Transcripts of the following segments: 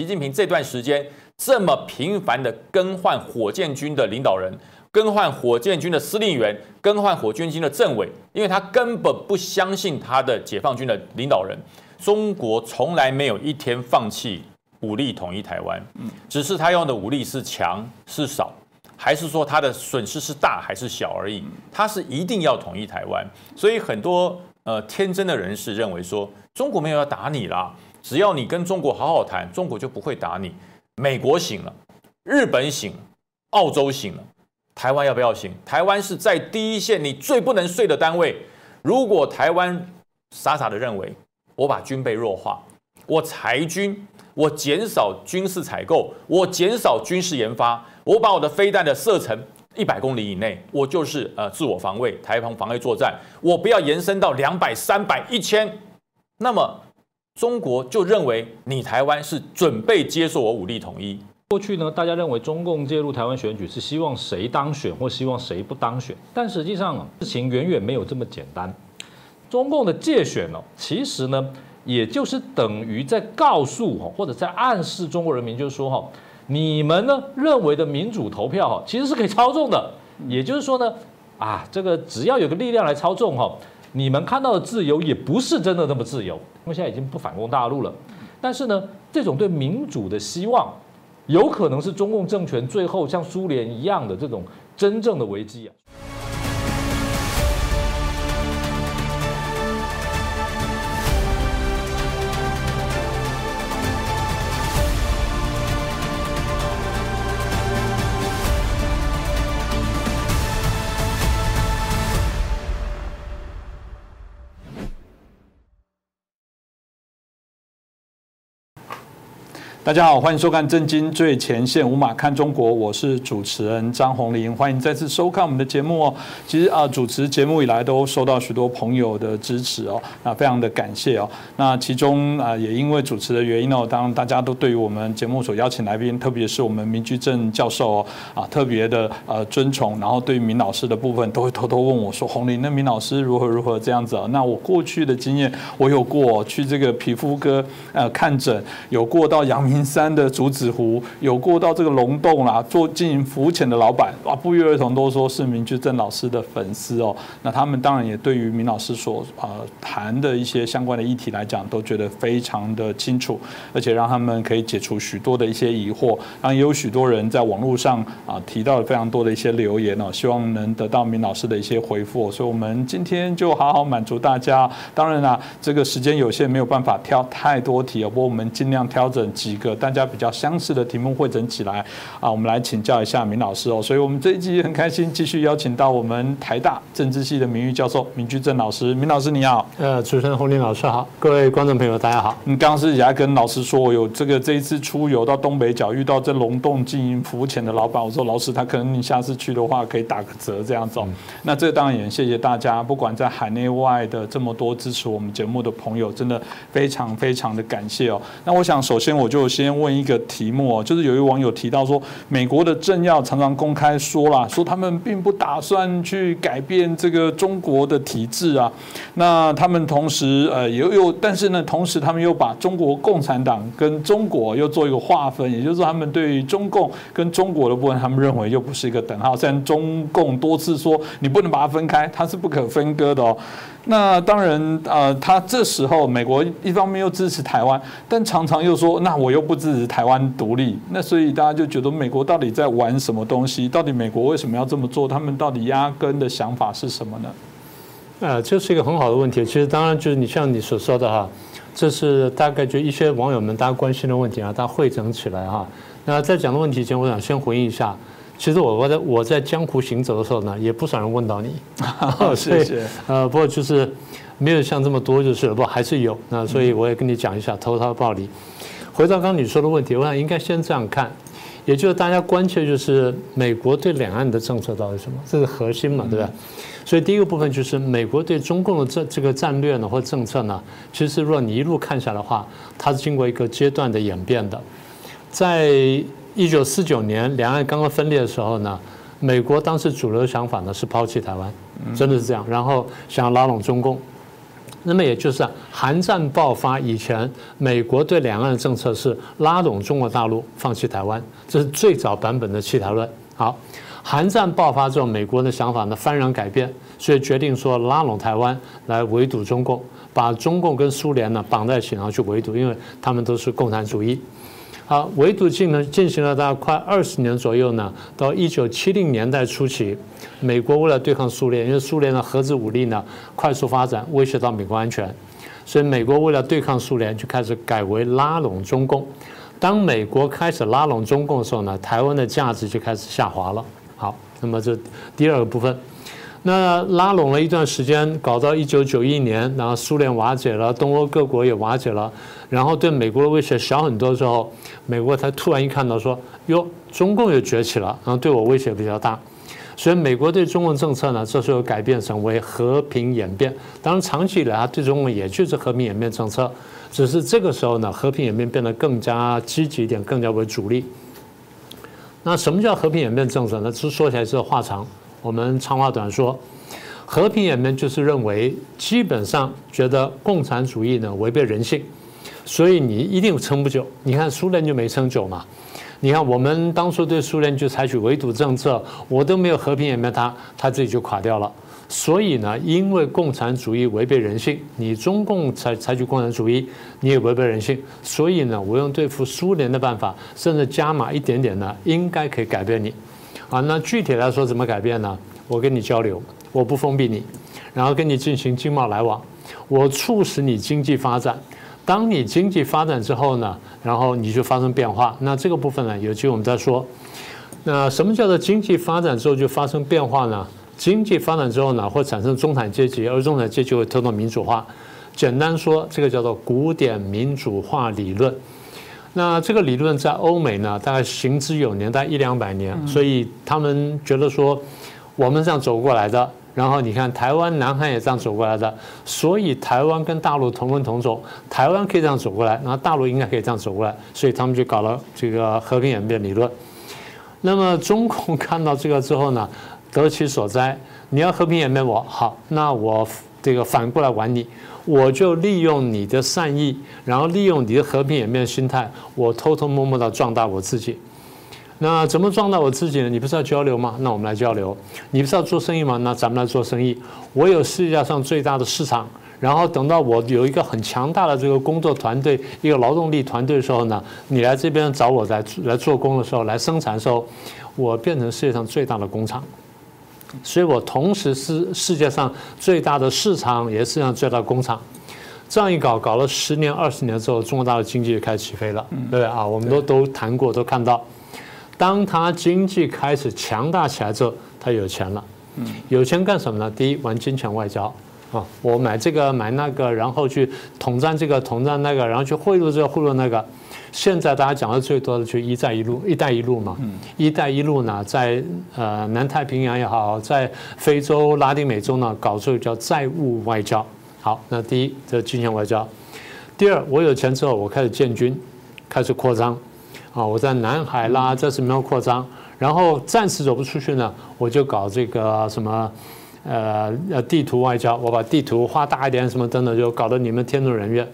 习近平这段时间这么频繁的更换火箭军的领导人，更换火箭军的司令员，更换火箭军的政委，因为他根本不相信他的解放军的领导人。中国从来没有一天放弃武力统一台湾，只是他用的武力是强是少，还是说他的损失是大还是小而已。他是一定要统一台湾，所以很多呃天真的人士认为说，中国没有要打你啦，只要你跟中国好好谈，中国就不会打你。美国醒了，日本醒了，澳洲醒了，台湾要不要醒？台湾是在第一线，你最不能睡的单位。如果台湾傻傻的认为，我把军备弱化，我裁军，我减少军事采购，我减少军事研发，我把我的飞弹的射程一百公里以内，我就是呃自我防卫、台防防卫作战，我不要延伸到两百、三百、一千，那么中国就认为你台湾是准备接受我武力统一。过去呢，大家认为中共介入台湾选举是希望谁当选或希望谁不当选，但实际上事情远远没有这么简单。中共的借选哦，其实呢，也就是等于在告诉哈，或者在暗示中国人民，就是说哈，你们呢认为的民主投票哈，其实是可以操纵的。也就是说呢，啊，这个只要有个力量来操纵哈，你们看到的自由也不是真的那么自由。因为现在已经不反攻大陆了，但是呢，这种对民主的希望，有可能是中共政权最后像苏联一样的这种真正的危机啊。大家好，欢迎收看《震惊最前线》，无马看中国，我是主持人张红林，欢迎再次收看我们的节目哦。其实啊，主持节目以来都收到许多朋友的支持哦，那非常的感谢哦。那其中啊，也因为主持的原因哦，当然大家都对于我们节目所邀请来宾，特别是我们民居正教授哦啊，特别的呃尊崇，然后对明老师的部分，都会偷偷问我说：“红林，那明老师如何如何这样子啊？”那我过去的经验，我有过去这个皮肤科呃看诊，有过到阳明。山的竹子湖有过到这个龙洞啦，做经营浮潜的老板啊，不约而同都说是明居正老师的粉丝哦。那他们当然也对于明老师所呃谈的一些相关的议题来讲，都觉得非常的清楚，而且让他们可以解除许多的一些疑惑。然后也有许多人在网络上啊提到了非常多的一些留言哦，希望能得到明老师的一些回复。所以我们今天就好好满足大家。当然啦，这个时间有限，没有办法挑太多题哦，不过我们尽量调整几个。大家比较相似的题目汇整起来啊，我们来请教一下明老师哦。所以，我们这一集很开心，继续邀请到我们台大政治系的名誉教授明居正老师。明老师你好，呃，主持人洪林老师好，各位观众朋友大家好。你刚刚是也跟老师说，我有这个这一次出游到东北角，遇到这龙洞经营浮潜的老板，我说老师他可能你下次去的话可以打个折这样子。那这当然也谢谢大家，不管在海内外的这么多支持我们节目的朋友，真的非常非常的感谢哦。那我想首先我就先。问一个题目哦，就是有一位网友提到说，美国的政要常常公开说了，说他们并不打算去改变这个中国的体制啊。那他们同时呃，又又，但是呢，同时他们又把中国共产党跟中国又做一个划分，也就是说，他们对于中共跟中国的部分，他们认为又不是一个等号。虽然中共多次说你不能把它分开，它是不可分割的哦。那当然，呃，他这时候美国一方面又支持台湾，但常常又说，那我又不支持台湾独立。那所以大家就觉得美国到底在玩什么东西？到底美国为什么要这么做？他们到底压根的想法是什么呢？呃，这是一个很好的问题。其实当然就是你像你所说的哈，这是大概就一些网友们大家关心的问题啊，大家汇整起来哈。那在讲的问题前，我想先回应一下。其实我我在我在江湖行走的时候呢，也不少人问到你，谢谢。呃，不过就是没有像这么多，就是不还是有。那所以我也跟你讲一下，投桃报李。回到刚刚你说的问题，我想应该先这样看，也就是大家关切就是美国对两岸的政策到底什么，这是核心嘛，对吧？所以第一个部分就是美国对中共的这这个战略呢或政策呢，其实如果你一路看下来的话，它是经过一个阶段的演变的，在。一九四九年两岸刚刚分裂的时候呢，美国当时主流想法呢是抛弃台湾，真的是这样，然后想要拉拢中共。那么也就是韩战爆发以前，美国对两岸的政策是拉拢中国大陆，放弃台湾，这是最早版本的弃台论。好，韩战爆发之后，美国的想法呢幡然改变，所以决定说拉拢台湾来围堵中共，把中共跟苏联呢绑在一起，然后去围堵，因为他们都是共产主义。好，围堵进呢进行了大概快二十年左右呢，到一九七零年代初期，美国为了对抗苏联，因为苏联的核子武力呢快速发展，威胁到美国安全，所以美国为了对抗苏联，就开始改为拉拢中共。当美国开始拉拢中共的时候呢，台湾的价值就开始下滑了。好，那么这第二个部分。那拉拢了一段时间，搞到一九九一年，然后苏联瓦解了，东欧各国也瓦解了，然后对美国的威胁小很多之后，美国才突然一看到说，哟，中共又崛起了，然后对我威胁比较大，所以美国对中共政策呢，这时候改变成为和平演变。当然，长期以来啊，对中共也就是和平演变政策，只是这个时候呢，和平演变变得更加积极一点，更加为主力。那什么叫和平演变政策呢？这说起来是话长。我们长话短说，和平演变就是认为，基本上觉得共产主义呢违背人性，所以你一定撑不久。你看苏联就没撑久嘛。你看我们当初对苏联就采取围堵政策，我都没有和平演变，它它自己就垮掉了。所以呢，因为共产主义违背人性，你中共采采取共产主义，你也违背人性。所以呢，我用对付苏联的办法，甚至加码一点点呢，应该可以改变你。啊，那具体来说怎么改变呢？我跟你交流，我不封闭你，然后跟你进行经贸来往，我促使你经济发展。当你经济发展之后呢，然后你就发生变化。那这个部分呢，有机会我们再说。那什么叫做经济发展之后就发生变化呢？经济发展之后呢，会产生中产阶级，而中产阶级会推动民主化。简单说，这个叫做古典民主化理论。那这个理论在欧美呢，大概行之有年，大概一两百年，所以他们觉得说，我们这样走过来的，然后你看台湾、南韩也这样走过来的，所以台湾跟大陆同文同种，台湾可以这样走过来，然后大陆应该可以这样走过来，所以他们就搞了这个和平演变理论。那么中共看到这个之后呢，得其所哉，你要和平演变我好，那我这个反过来玩你。我就利用你的善意，然后利用你的和平演变心态，我偷偷摸摸的壮大我自己。那怎么壮大我自己呢？你不是要交流吗？那我们来交流。你不是要做生意吗？那咱们来做生意。我有世界上最大的市场，然后等到我有一个很强大的这个工作团队，一个劳动力团队的时候呢，你来这边找我来来做工的时候，来生产的时候，我变成世界上最大的工厂。所以我同时是世界上最大的市场，也是世界上最大的工厂。这样一搞，搞了十年、二十年之后，中国大陆经济就开始起飞了，对不对啊？我们都都谈过，都看到，当他经济开始强大起来之后，他有钱了。有钱干什么呢？第一，玩金钱外交啊，我买这个买那个，然后去统战这个统战那个，然后去贿赂这个贿赂那个。现在大家讲的最多的就“一带一路”，“一带一路”嘛，“一带一路”呢，在呃南太平洋也好，在非洲、拉丁美洲呢，搞这个叫债务外交。好，那第一，这金钱外交；第二，我有钱之后，我开始建军，开始扩张。啊，我在南海啦，这什么扩张？然后暂时走不出去呢，我就搞这个什么呃呃地图外交，我把地图画大一点，什么等等，就搞得你们天怒人怨。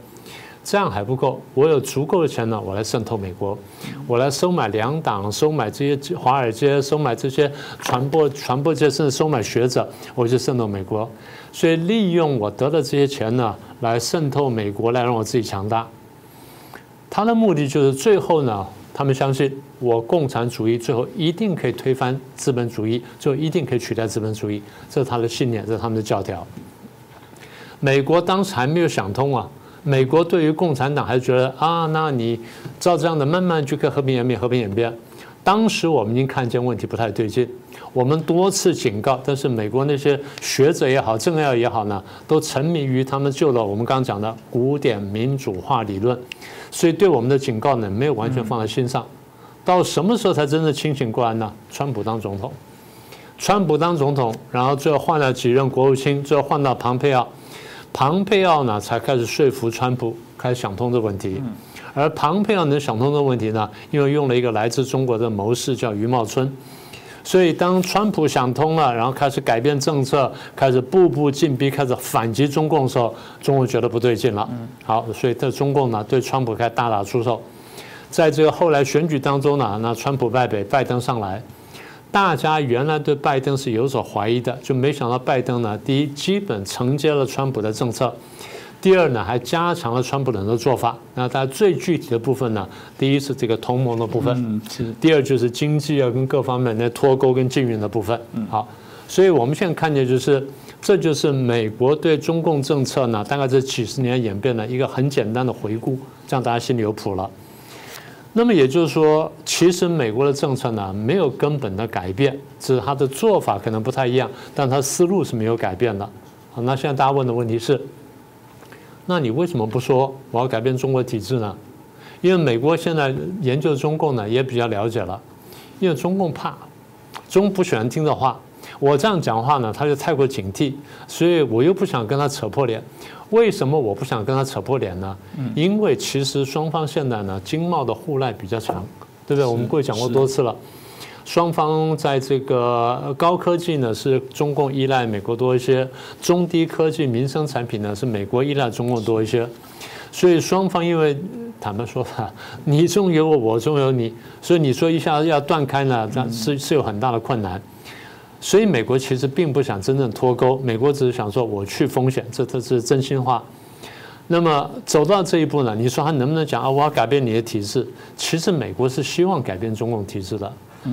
这样还不够，我有足够的钱呢，我来渗透美国，我来收买两党，收买这些华尔街，收买这些传播传播界，甚至收买学者，我就渗透美国。所以利用我得的这些钱呢，来渗透美国，来让我自己强大。他的目的就是最后呢，他们相信我共产主义最后一定可以推翻资本主义，最后一定可以取代资本主义，这是他的信念，这是他们的教条。美国当时还没有想通啊。美国对于共产党还觉得啊，那你照这样的慢慢去跟和平演变，和平演变。当时我们已经看见问题不太对劲，我们多次警告，但是美国那些学者也好，政要也好呢，都沉迷于他们旧的我们刚刚讲的古典民主化理论，所以对我们的警告呢，没有完全放在心上。到什么时候才真正清醒过来呢？川普当总统，川普当总统，然后最后换了几任国务卿，最后换到庞佩奥。庞佩奥呢，才开始说服川普，开始想通这个问题。而庞佩奥能想通这个问题呢，因为用了一个来自中国的谋士叫余茂春，所以当川普想通了，然后开始改变政策，开始步步进逼，开始反击中共的时候，中共觉得不对劲了。好，所以这中共呢对川普开始大打出手。在这个后来选举当中呢，那川普败北，拜登上来，大家原来对拜登是有所怀疑的，就没想到拜登呢，第一基本承接了川普的政策。第二呢，还加强了川普人的做法。那它最具体的部分呢，第一是这个同盟的部分，第二就是经济啊跟各方面的脱钩跟禁运的部分。好，所以我们现在看见就是，这就是美国对中共政策呢，大概这几十年演变的一个很简单的回顾，这样大家心里有谱了。那么也就是说，其实美国的政策呢没有根本的改变，只是它的做法可能不太一样，但它思路是没有改变的。好，那现在大家问的问题是。那你为什么不说我要改变中国体制呢？因为美国现在研究中共呢也比较了解了，因为中共怕，中不喜欢听的话，我这样讲话呢他就太过警惕，所以我又不想跟他扯破脸。为什么我不想跟他扯破脸呢？因为其实双方现在呢经贸的互赖比较强，对不对？我们过去讲过多次了。双方在这个高科技呢，是中共依赖美国多一些；中低科技民生产品呢，是美国依赖中共多一些。所以双方因为坦白说吧，你中有我，我中有你，所以你说一下要断开呢，那是是有很大的困难。所以美国其实并不想真正脱钩，美国只是想说我去风险，这这是真心话。那么走到这一步呢，你说他能不能讲啊？我要改变你的体制？其实美国是希望改变中共体制的。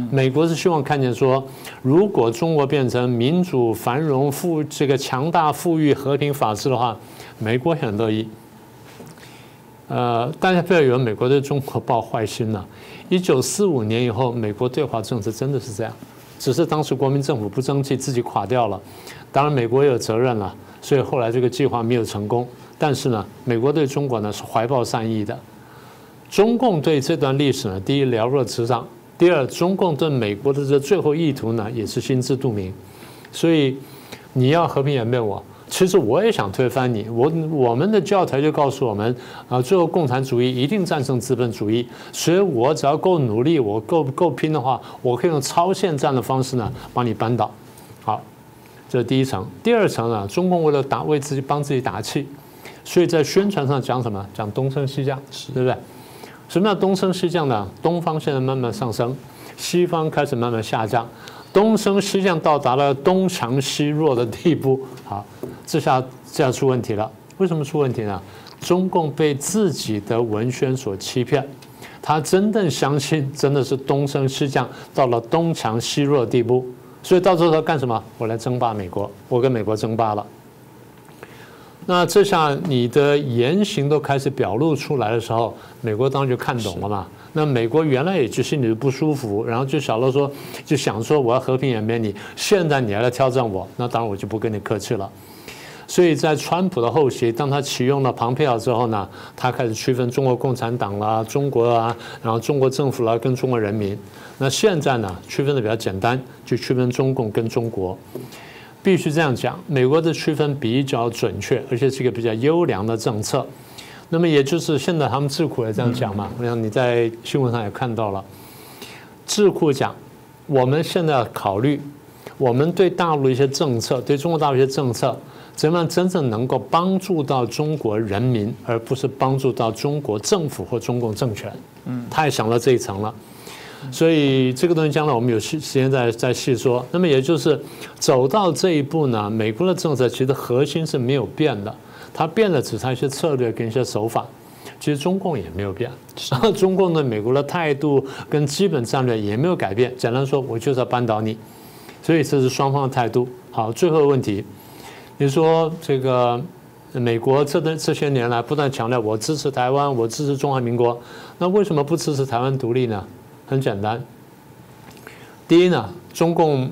美国是希望看见说，如果中国变成民主、繁荣、富这个强大、富裕、和平、法治的话，美国很乐意。呃，大家不要以为美国对中国抱坏心了。一九四五年以后，美国对华政策真的是这样，只是当时国民政府不争气，自己垮掉了。当然，美国也有责任了，所以后来这个计划没有成功。但是呢，美国对中国呢是怀抱善意的。中共对这段历史呢，第一了若指掌。第二，中共对美国的这最后意图呢，也是心知肚明，所以你要和平演变我，其实我也想推翻你。我我们的教材就告诉我们啊，最后共产主义一定战胜资本主义，所以我只要够努力，我够够拼的话，我可以用超限战的方式呢，把你扳倒。好，这是第一层。第二层呢，中共为了打为自己帮自己打气，所以在宣传上讲什么？讲东升西降，对不对？什么叫东升西降呢？东方现在慢慢上升，西方开始慢慢下降，东升西降到达了东强西弱的地步。好，这下这下出问题了。为什么出问题呢？中共被自己的文宣所欺骗，他真正相信真的是东升西降到了东强西弱的地步，所以到时候他干什么？我来争霸美国，我跟美国争霸了。那这下你的言行都开始表露出来的时候，美国当然就看懂了嘛。那美国原来也就心里不舒服，然后就想到说，就想说我要和平演变，你现在你还来挑战我，那当然我就不跟你客气了。所以在川普的后期，当他启用了庞佩奥之后呢，他开始区分中国共产党啦、中国啊，然后中国政府啦跟中国人民。那现在呢，区分的比较简单，就区分中共跟中国。必须这样讲，美国的区分比较准确，而且是一个比较优良的政策。那么也就是现在他们智库也这样讲嘛，我想你在新闻上也看到了，智库讲，我们现在考虑，我们对大陆一些政策，对中国大陆一些政策，怎么样真正能够帮助到中国人民，而不是帮助到中国政府或中共政权。嗯，他也想到这一层了。所以这个东西将来我们有时时间再再细说。那么也就是走到这一步呢，美国的政策其实核心是没有变的，它变的只是一些策略跟一些手法。其实中共也没有变，中共对美国的态度跟基本战略也没有改变。简单说，我就是要扳倒你。所以这是双方的态度。好，最后问题，你说这个美国这段这些年来不断强调我支持台湾，我支持中华民国，那为什么不支持台湾独立呢？很简单，第一呢，中共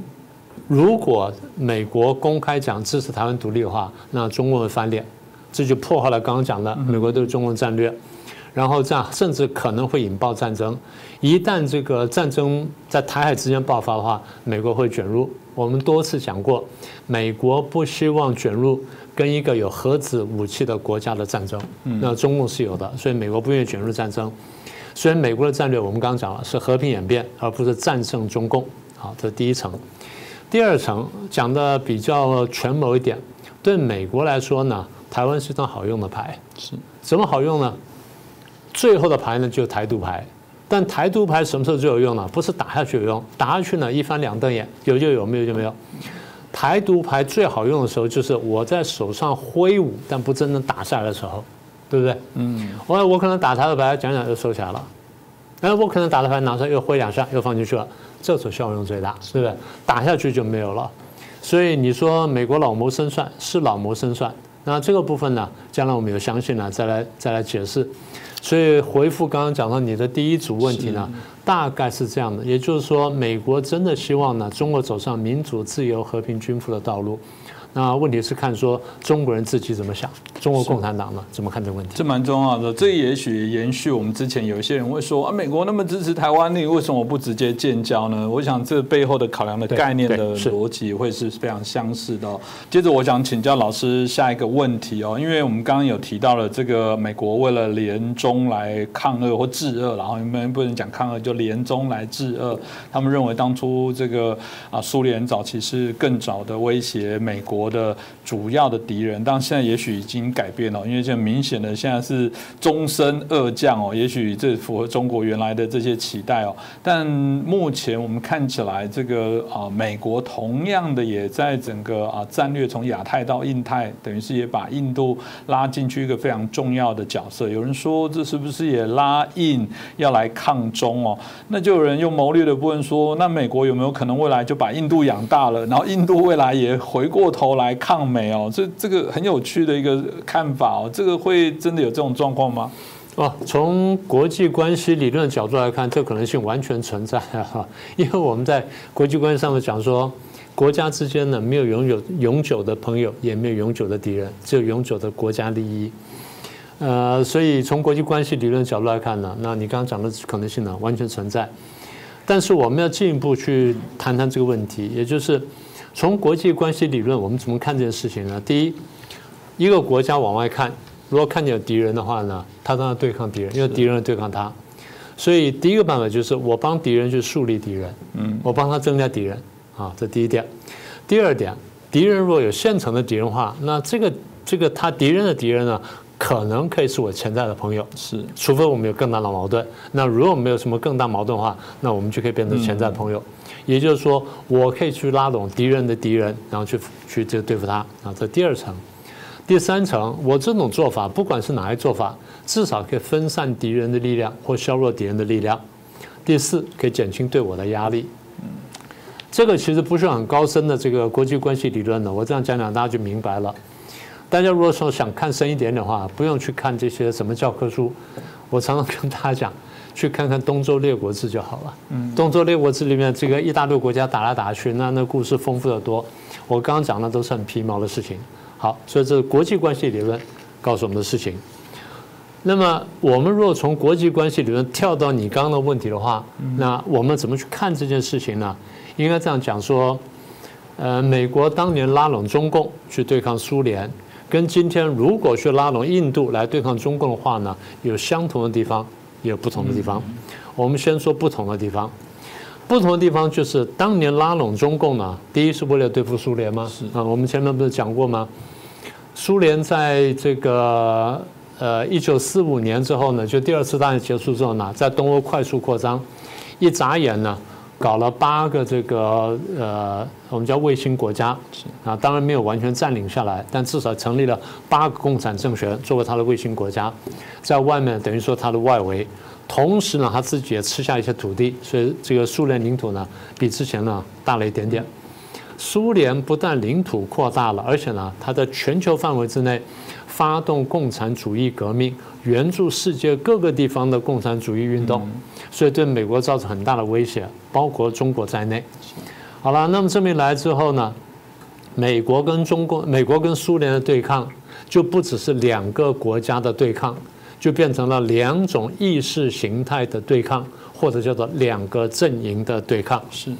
如果美国公开讲支持台湾独立的话，那中共会翻脸，这就破坏了刚刚讲的美国对中共战略，然后这样甚至可能会引爆战争。一旦这个战争在台海之间爆发的话，美国会卷入。我们多次讲过，美国不希望卷入跟一个有核子武器的国家的战争。那中共是有的，所以美国不愿意卷入战争。虽然美国的战略我们刚刚讲了是和平演变，而不是战胜中共。好，这是第一层。第二层讲的比较权谋一点，对美国来说呢，台湾是张好用的牌。是怎么好用呢？最后的牌呢，就是台独牌。但台独牌什么时候最有用呢？不是打下去有用，打下去呢一翻两瞪眼，有就有，没有就没有。台独牌最好用的时候，就是我在手上挥舞，但不真正打下来的时候，对不对？嗯。我我可能打他的牌，讲讲就收起来了。哎，我可能打的牌拿出来又挥两下，又放进去了，这时候效用最大，对不对？打下去就没有了。所以你说美国老谋深算是老谋深算，那这个部分呢，将来我们有相信呢，再来再来解释。所以回复刚刚讲到你的第一组问题呢，大概是这样的，也就是说，美国真的希望呢，中国走上民主、自由、和平、均富的道路。那问题是看说中国人自己怎么想，中国共产党呢怎么看这个问题？这蛮重要的。这也许延续我们之前有一些人会说啊，美国那么支持台湾，你为什么不直接建交呢？我想这背后的考量的概念的逻辑会是非常相似的。接着我想请教老师下一个问题哦，因为我们刚刚有提到了这个美国为了联中来抗俄或制俄，然后你们不能讲抗俄，就联中来制俄。他们认为当初这个啊苏联早期是更早的威胁美国。国的主要的敌人，但现在也许已经改变了，因为现在明显的现在是终身恶将哦，也许这符合中国原来的这些期待哦。但目前我们看起来，这个啊，美国同样的也在整个啊战略从亚太到印太，等于是也把印度拉进去一个非常重要的角色。有人说这是不是也拉印要来抗中哦？那就有人用谋略的部分说，那美国有没有可能未来就把印度养大了，然后印度未来也回过头？来抗美哦，这这个很有趣的一个看法哦，这个会真的有这种状况吗？哦，从国际关系理论的角度来看，这可能性完全存在哈，因为我们在国际关系上面讲说，国家之间呢没有永久永久的朋友，也没有永久的敌人，只有永久的国家利益。呃，所以从国际关系理论角度来看呢，那你刚刚讲的可能性呢完全存在，但是我们要进一步去谈谈这个问题，也就是。从国际关系理论，我们怎么看这件事情呢？第一，一个国家往外看，如果看见有敌人的话呢，他当然对抗敌人，因为敌人对抗他。所以第一个办法就是我帮敌人去树立敌人，嗯，我帮他增加敌人啊，这第一点。第二点，敌人如果有现成的敌人话，那这个这个他敌人的敌人呢，可能可以是我潜在的朋友，是，除非我们有更大的矛盾。那如果没有什么更大矛盾的话，那我们就可以变成潜在朋友。也就是说，我可以去拉拢敌人的敌人，然后去去这对付他啊。这第二层，第三层，我这种做法，不管是哪一做法，至少可以分散敌人的力量或削弱敌人的力量。第四，可以减轻对我的压力。这个其实不是很高深的这个国际关系理论的，我这样讲讲大家就明白了。大家如果说想看深一点的话，不用去看这些什么教科书，我常常跟大家讲。去看看《东周列国志》就好了。嗯，《东周列国志》里面这个一大堆国家打来打去，那那故事丰富的多。我刚刚讲的都是很皮毛的事情。好，所以这是国际关系理论告诉我们的事情。那么，我们如果从国际关系理论跳到你刚刚的问题的话，那我们怎么去看这件事情呢？应该这样讲说：，呃，美国当年拉拢中共去对抗苏联，跟今天如果去拉拢印度来对抗中共的话呢，有相同的地方。也有不同的地方，我们先说不同的地方。不同的地方就是当年拉拢中共呢，第一是为了对付苏联吗？是啊，我们前面不是讲过吗？苏联在这个呃一九四五年之后呢，就第二次大战结束之后呢，在东欧快速扩张，一眨眼呢，搞了八个这个呃我们叫卫星国家啊，当然没有完全占领下来，但至少成立了八个共产政权作为他的卫星国家。在外面等于说它的外围，同时呢，他自己也吃下一些土地，所以这个苏联领土呢比之前呢大了一点点。苏联不但领土扩大了，而且呢，它在全球范围之内发动共产主义革命，援助世界各个地方的共产主义运动，所以对美国造成很大的威胁，包括中国在内。好了，那么这么一来之后呢，美国跟中国、美国跟苏联的对抗就不只是两个国家的对抗。就变成了两种意识形态的对抗，或者叫做两个阵营的对抗。是。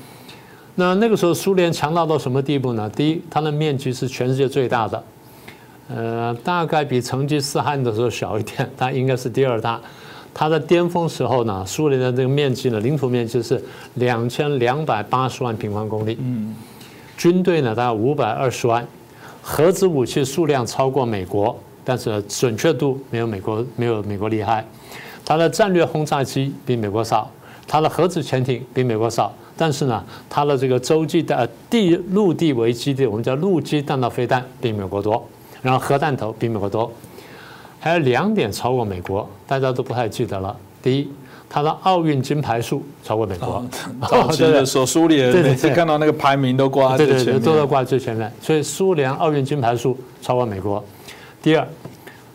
那那个时候，苏联强大到什么地步呢？第一，它的面积是全世界最大的，呃，大概比成吉思汗的时候小一点，它应该是第二大。它的巅峰时候呢，苏联的这个面积呢，领土面积是两千两百八十万平方公里，嗯，军队呢大概五百二十万，核子武器数量超过美国，但是准确度没有美国没有美国厉害，它的战略轰炸机比美国少，它的核子潜艇比美国少，但是呢，它的这个洲际的地陆地为基地，我们叫陆基弹道飞弹比美国多，然后核弹头比美国多。还有两点超过美国，大家都不太记得了。第一，它的奥运金牌数超过美国。早期的时候，苏联每次看到那个排名都挂在最前面，都在挂最前面。所以苏联奥运金牌数超过美国。第二，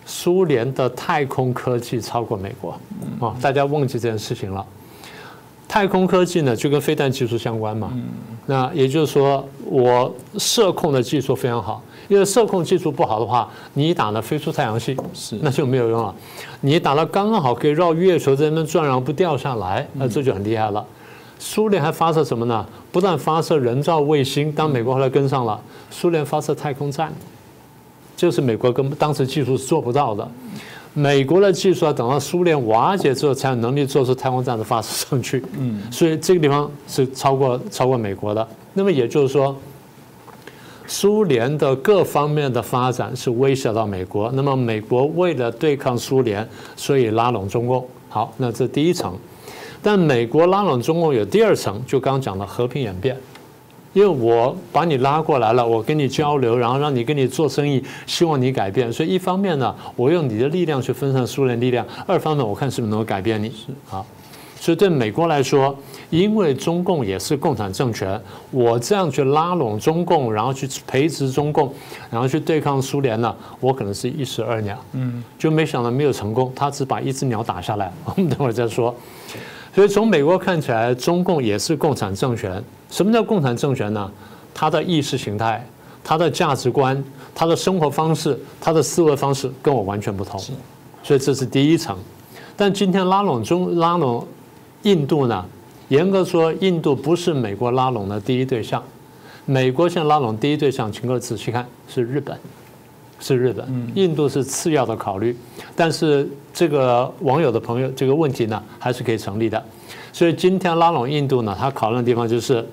苏联的太空科技超过美国。啊，大家忘记这件事情了。太空科技呢，就跟飞弹技术相关嘛。那也就是说，我射控的技术非常好。因为射控技术不好的话，你打了飞出太阳系，是那就没有用了。你打了刚刚好可以绕月球在那边转，然后不掉下来，那这就很厉害了。苏联还发射什么呢？不但发射人造卫星，当美国后来跟上了，苏联发射太空站，就是美国跟当时技术是做不到的。美国的技术要等到苏联瓦解之后，才有能力做出太空站的发射上去。嗯，所以这个地方是超过超过美国的。那么也就是说。苏联的各方面的发展是威胁到美国，那么美国为了对抗苏联，所以拉拢中共。好，那这第一层，但美国拉拢中共有第二层，就刚讲的和平演变，因为我把你拉过来了，我跟你交流，然后让你跟你做生意，希望你改变。所以一方面呢，我用你的力量去分散苏联力量；二方面，我看是不是能够改变你。是好。所以对美国来说，因为中共也是共产政权，我这样去拉拢中共，然后去培植中共，然后去对抗苏联呢，我可能是一石二鸟。嗯，就没想到没有成功，他只把一只鸟打下来。我们等会儿再说。所以从美国看起来，中共也是共产政权。什么叫共产政权呢？它的意识形态、它的价值观、它的生活方式、它的思维方式跟我完全不同。所以这是第一层。但今天拉拢中拉拢。印度呢？严格说，印度不是美国拉拢的第一对象。美国现在拉拢第一对象，请各位仔细看，是日本，是日本。印度是次要的考虑。但是这个网友的朋友这个问题呢，还是可以成立的。所以今天拉拢印度呢，他考虑的地方就是，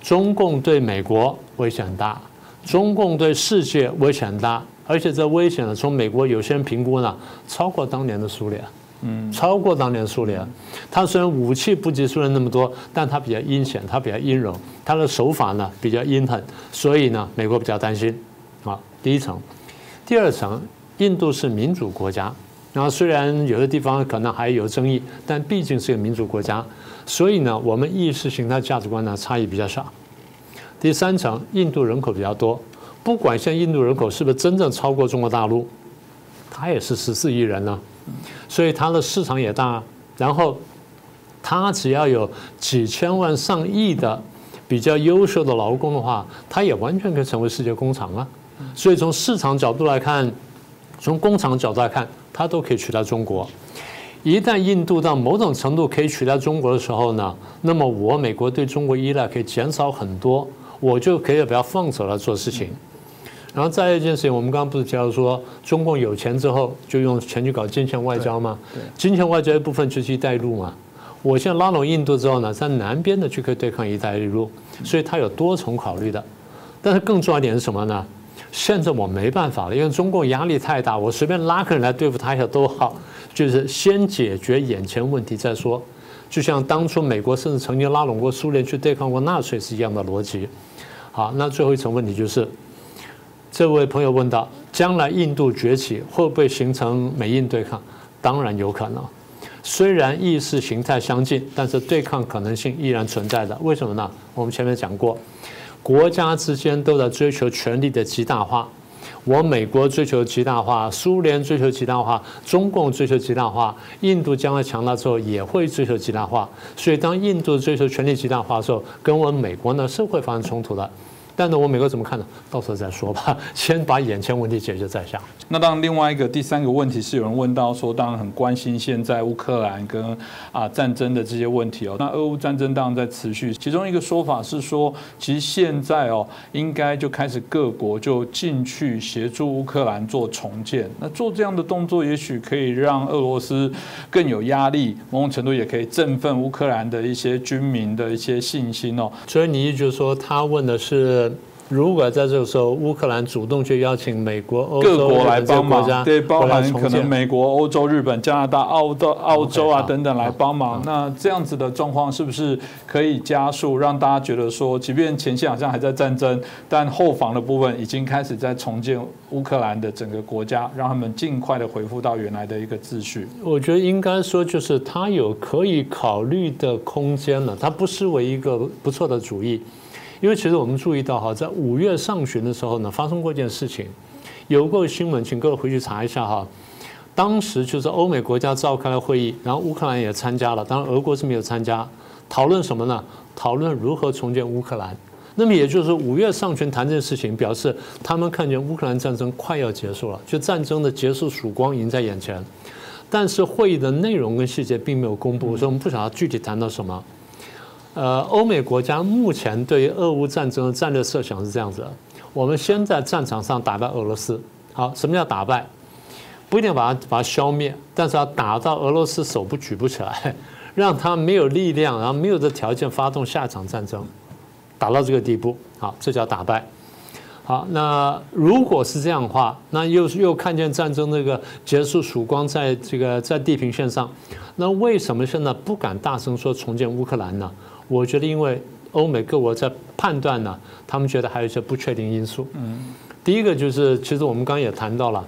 中共对美国危险很大，中共对世界危险很大，而且这危险呢，从美国有些人评估呢，超过当年的苏联。嗯，超过当年苏联，他虽然武器不及苏联那么多，但他比较阴险，他比较阴柔，他的手法呢比较阴狠，所以呢，美国比较担心。啊，第一层，第二层，印度是民主国家，然后虽然有的地方可能还有争议，但毕竟是个民主国家，所以呢，我们意识形态价值观呢差异比较少。第三层，印度人口比较多，不管现在印度人口是不是真正超过中国大陆，它也是十四亿人呢。所以它的市场也大，然后它只要有几千万上亿的比较优秀的劳工的话，它也完全可以成为世界工厂啊。所以从市场角度来看，从工厂角度来看，它都可以取代中国。一旦印度到某种程度可以取代中国的时候呢，那么我美国对中国依赖可以减少很多，我就可以不要放手来做事情。然后再一件事情，我们刚刚不是提到说，中共有钱之后就用钱去搞金钱外交吗？金钱外交一部分就是一带一路嘛。我现在拉拢印度之后呢，在南边的就可以对抗一带一路，所以它有多重考虑的。但是更重要一点是什么呢？现在我没办法了，因为中共压力太大，我随便拉个人来对付他一下都好，就是先解决眼前问题再说。就像当初美国甚至曾经拉拢过苏联去对抗过纳粹是一样的逻辑。好，那最后一层问题就是。这位朋友问到：将来印度崛起会不会形成美印对抗？当然有可能。虽然意识形态相近，但是对抗可能性依然存在的。为什么呢？我们前面讲过，国家之间都在追求权力的极大化。我美国追求极大化，苏联追求极大化，中共追求极大化，印度将来强大之后也会追求极大化。所以，当印度追求权力极大化的时候，跟我们美国呢是会发生冲突的。但是我美国怎么看呢？到时候再说吧，先把眼前问题解决再想。那当然，另外一个第三个问题是有人问到说，当然很关心现在乌克兰跟啊战争的这些问题哦。那俄乌战争当然在持续，其中一个说法是说，其实现在哦，应该就开始各国就进去协助乌克兰做重建。那做这样的动作，也许可以让俄罗斯更有压力，某种程度也可以振奋乌克兰的一些军民的一些信心哦。所以你意思就是说，他问的是，如果在这个时候乌克兰主动去邀请美国、欧洲、各国来帮忙，对，包含可能美国、欧洲、日本、加拿大、澳洲、澳洲啊等等来帮忙。那这样子的状况是不是可以加速，让大家觉得说，即便前线好像还在战争，但后防的部分已经开始在重建乌克兰的整个国家，让他们尽快的恢复到原来的一个秩序。我觉得应该说，就是他有可以考虑的空间了，他不失为一个不错的主意。因为其实我们注意到哈，在五月上旬的时候呢，发生过一件事情，有过新闻，请各位回去查一下哈。当时就是欧美国家召开了会议，然后乌克兰也参加了，当然俄国是没有参加。讨论什么呢？讨论如何重建乌克兰。那么也就是五月上旬谈这件事情，表示他们看见乌克兰战争快要结束了，就战争的结束曙光已经在眼前。但是会议的内容跟细节并没有公布，所以我们不晓得具体谈到什么。呃，欧美国家目前对于俄乌战争的战略设想是这样子：我们先在战场上打败俄罗斯。好，什么叫打败？不一定把它把它消灭，但是要打到俄罗斯手不举不起来，让他没有力量，然后没有这条件发动下一场战争，打到这个地步，好，这叫打败。好，那如果是这样的话，那又又看见战争那个结束曙光在这个在地平线上，那为什么现在不敢大声说重建乌克兰呢？我觉得因为欧美各国在判断呢，他们觉得还有一些不确定因素。嗯，第一个就是其实我们刚刚也谈到了，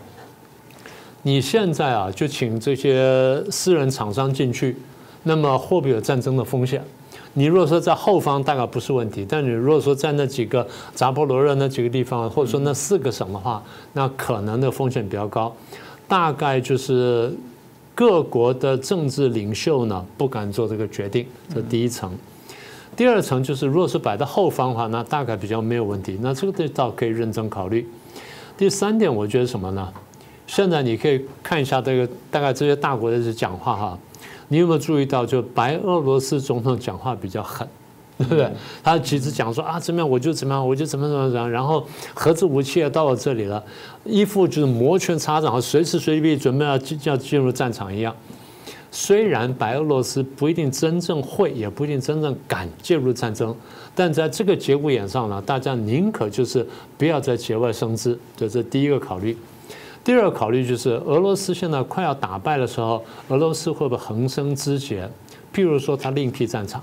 你现在啊就请这些私人厂商进去，那么会不会有战争的风险？你如果说在后方大概不是问题，但你如果说在那几个扎波罗热那几个地方，或者说那四个省的话，那可能的风险比较高。大概就是各国的政治领袖呢不敢做这个决定，这第一层。第二层就是，如果是摆在后方的话，那大概比较没有问题。那这个倒可以认真考虑。第三点，我觉得什么呢？现在你可以看一下这个大概这些大国的讲话哈。你有没有注意到，就白俄罗斯总统讲话比较狠，对不对？他其实讲说啊，怎么样我就怎么样，我就怎么怎么怎么样，然后核子武器也到了这里了，一副就是摩拳擦掌，随时随地准备要进要进入战场一样。虽然白俄罗斯不一定真正会，也不一定真正敢介入战争，但在这个节骨眼上呢，大家宁可就是不要在节外生枝，这是第一个考虑。第二个考虑就是，俄罗斯现在快要打败的时候，俄罗斯会不会横生枝节？譬如说，他另辟战场，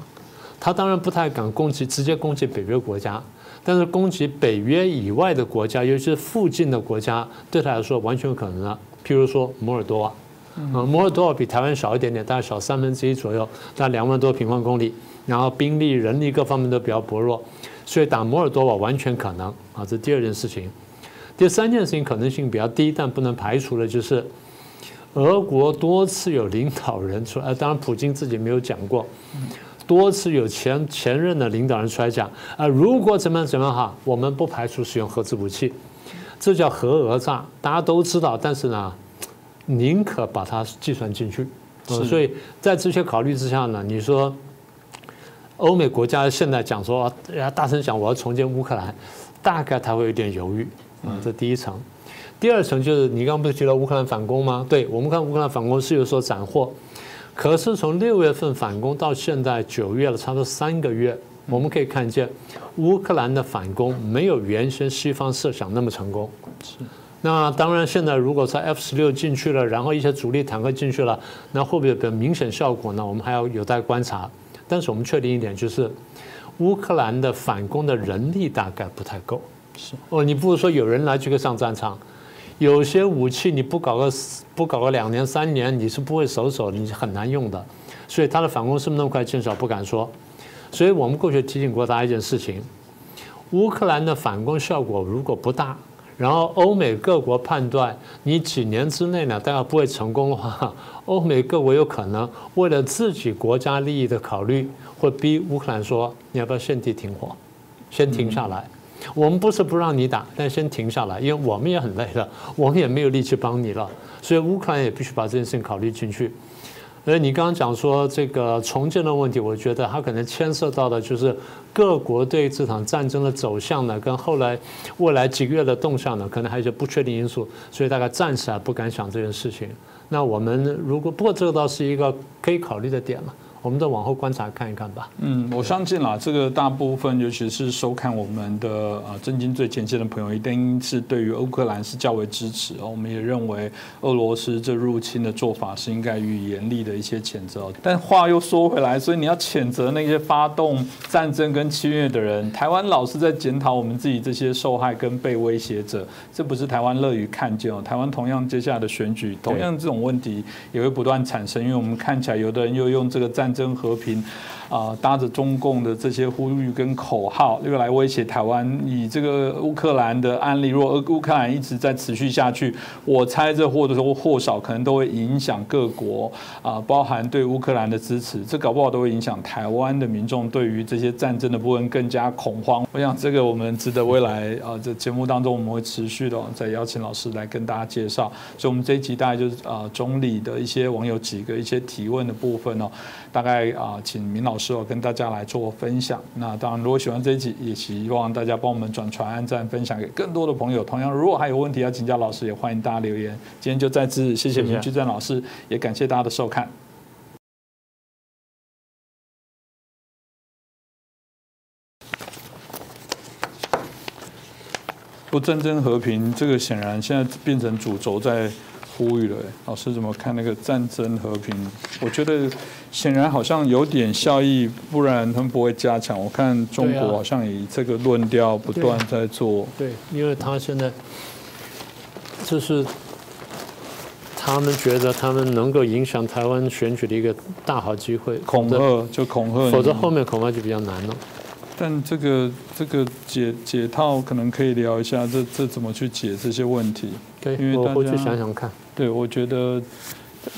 他当然不太敢攻击，直接攻击北约国家，但是攻击北约以外的国家，尤其是附近的国家，对他来说完全有可能的。譬如说摩尔多瓦，嗯，摩尔多瓦比台湾少一点点，大概少三分之一左右，大概两万多平方公里，然后兵力、人力各方面都比较薄弱，所以打摩尔多瓦完全可能啊。这第二件事情。第三件事情可能性比较低，但不能排除的就是，俄国多次有领导人出来，当然普京自己没有讲过，多次有前前任的领导人出来讲啊，如果怎么样怎么样哈，我们不排除使用核子武器，这叫核讹诈，大家都知道，但是呢，宁可把它计算进去，所以在这些考虑之下呢，你说欧美国家现在讲说，呀大声讲我要重建乌克兰，大概他会有点犹豫。啊，这第一层，第二层就是你刚刚不是提到乌克兰反攻吗？对我们看乌克兰反攻是有所斩获，可是从六月份反攻到现在九月了，差不多三个月，我们可以看见乌克兰的反攻没有原先西方设想那么成功。是，那当然现在如果说 F 十六进去了，然后一些主力坦克进去了，那会不会有个明显效果呢？我们还要有待观察。但是我们确定一点就是，乌克兰的反攻的人力大概不太够。是哦，你不如说有人来这个上战场，有些武器你不搞个不搞个两年三年，你是不会熟手，你很难用的。所以他的反攻是不是那么快见效，不敢说。所以我们过去提醒过大家一件事情：乌克兰的反攻效果如果不大，然后欧美各国判断你几年之内呢大概不会成功的话，欧美各国有可能为了自己国家利益的考虑，会逼乌克兰说你要不要先地停火，先停下来。我们不是不让你打，但先停下来，因为我们也很累了，我们也没有力气帮你了，所以乌克兰也必须把这件事情考虑进去。所以你刚刚讲说这个重建的问题，我觉得它可能牵涉到的就是各国对这场战争的走向呢，跟后来未来几个月的动向呢，可能还有一些不确定因素，所以大概暂时还不敢想这件事情。那我们如果不过这个倒是一个可以考虑的点了。我们再往后观察看一看吧。嗯，我相信啦，这个大部分尤其是收看我们的呃震惊最前线的朋友，一定是对于乌克兰是较为支持哦。我们也认为俄罗斯这入侵的做法是应该予以严厉的一些谴责。但话又说回来，所以你要谴责那些发动战争跟侵略的人，台湾老是在检讨我们自己这些受害跟被威胁者，这不是台湾乐于看见哦。台湾同样接下来的选举，同样这种问题也会不断产生，因为我们看起来有的人又用这个战。战争和平。啊，搭着中共的这些呼吁跟口号，又来威胁台湾。以这个乌克兰的案例，如果乌克兰一直在持续下去，我猜这或多或少可能都会影响各国啊，包含对乌克兰的支持，这搞不好都会影响台湾的民众对于这些战争的部分更加恐慌。我想这个我们值得未来啊，这节目当中我们会持续的再邀请老师来跟大家介绍。所以，我们这一集大概就是啊，总理的一些网友几个一些提问的部分哦，大概啊，请明老。时候跟大家来做分享。那当然，如果喜欢这一集，也希望大家帮我们转传、按赞、分享给更多的朋友。同样，如果还有问题要请教老师，也欢迎大家留言。今天就再次谢谢明居正老师，也感谢大家的收看。不战争和平，这个显然现在变成主轴在。呼吁了，老师怎么看那个战争和平？我觉得显然好像有点效益，不然他们不会加强。我看中国好像以这个论调不断在做。对，因为他现在就是他们觉得他们能够影响台湾选举的一个大好机会，恐吓就恐吓，否则后面恐怕就比较难了。但这个这个解解套可能可以聊一下，这这怎么去解这些问题？对，因为我回去想想看。对，我觉得。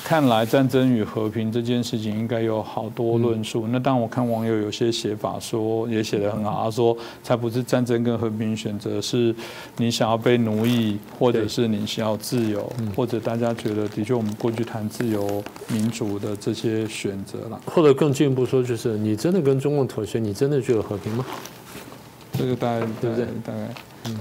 看来战争与和平这件事情应该有好多论述。那当，我看网友有些写法说也写得很好，他说才不是战争跟和平选择，是你想要被奴役，或者是你想要自由，或者大家觉得的确我们过去谈自由民主的这些选择了。或者更进一步说，就是你真的跟中共妥协，你真的就有和平吗？这个大概对不对？大概。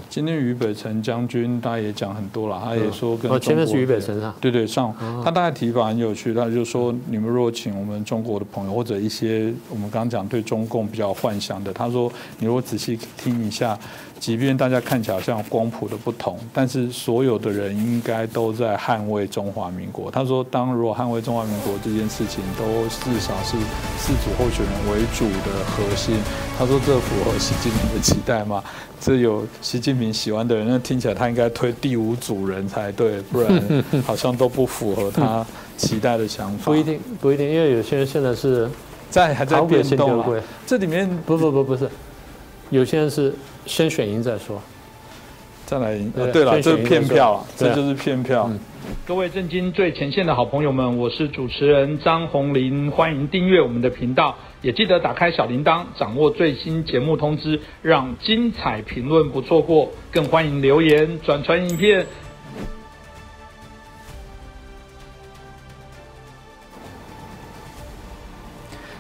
今天俞北辰将军大家也讲很多了，他也说跟哦，前面是俞北辰啊，对对上，他大概提法很有趣，他就说你们若请我们中国的朋友或者一些我们刚刚讲对中共比较幻想的，他说你如果仔细听一下。即便大家看起来好像光谱的不同，但是所有的人应该都在捍卫中华民国。他说，当如果捍卫中华民国这件事情都至少是四组候选人为主的核心。他说，这符合习近平的期待吗？这有习近平喜欢的人，那听起来他应该推第五组人才对，不然 好像都不符合他期待的想法。不一定，不一定，因为有些人现在是在还在变动这里面不不不不是，有些人是。先选赢再说，再来赢。对了，这是骗票，这就是骗票。各位震惊最前线的好朋友们，我是主持人张宏林，欢迎订阅我们的频道，也记得打开小铃铛，掌握最新节目通知，让精彩评论不错过。更欢迎留言转传影片。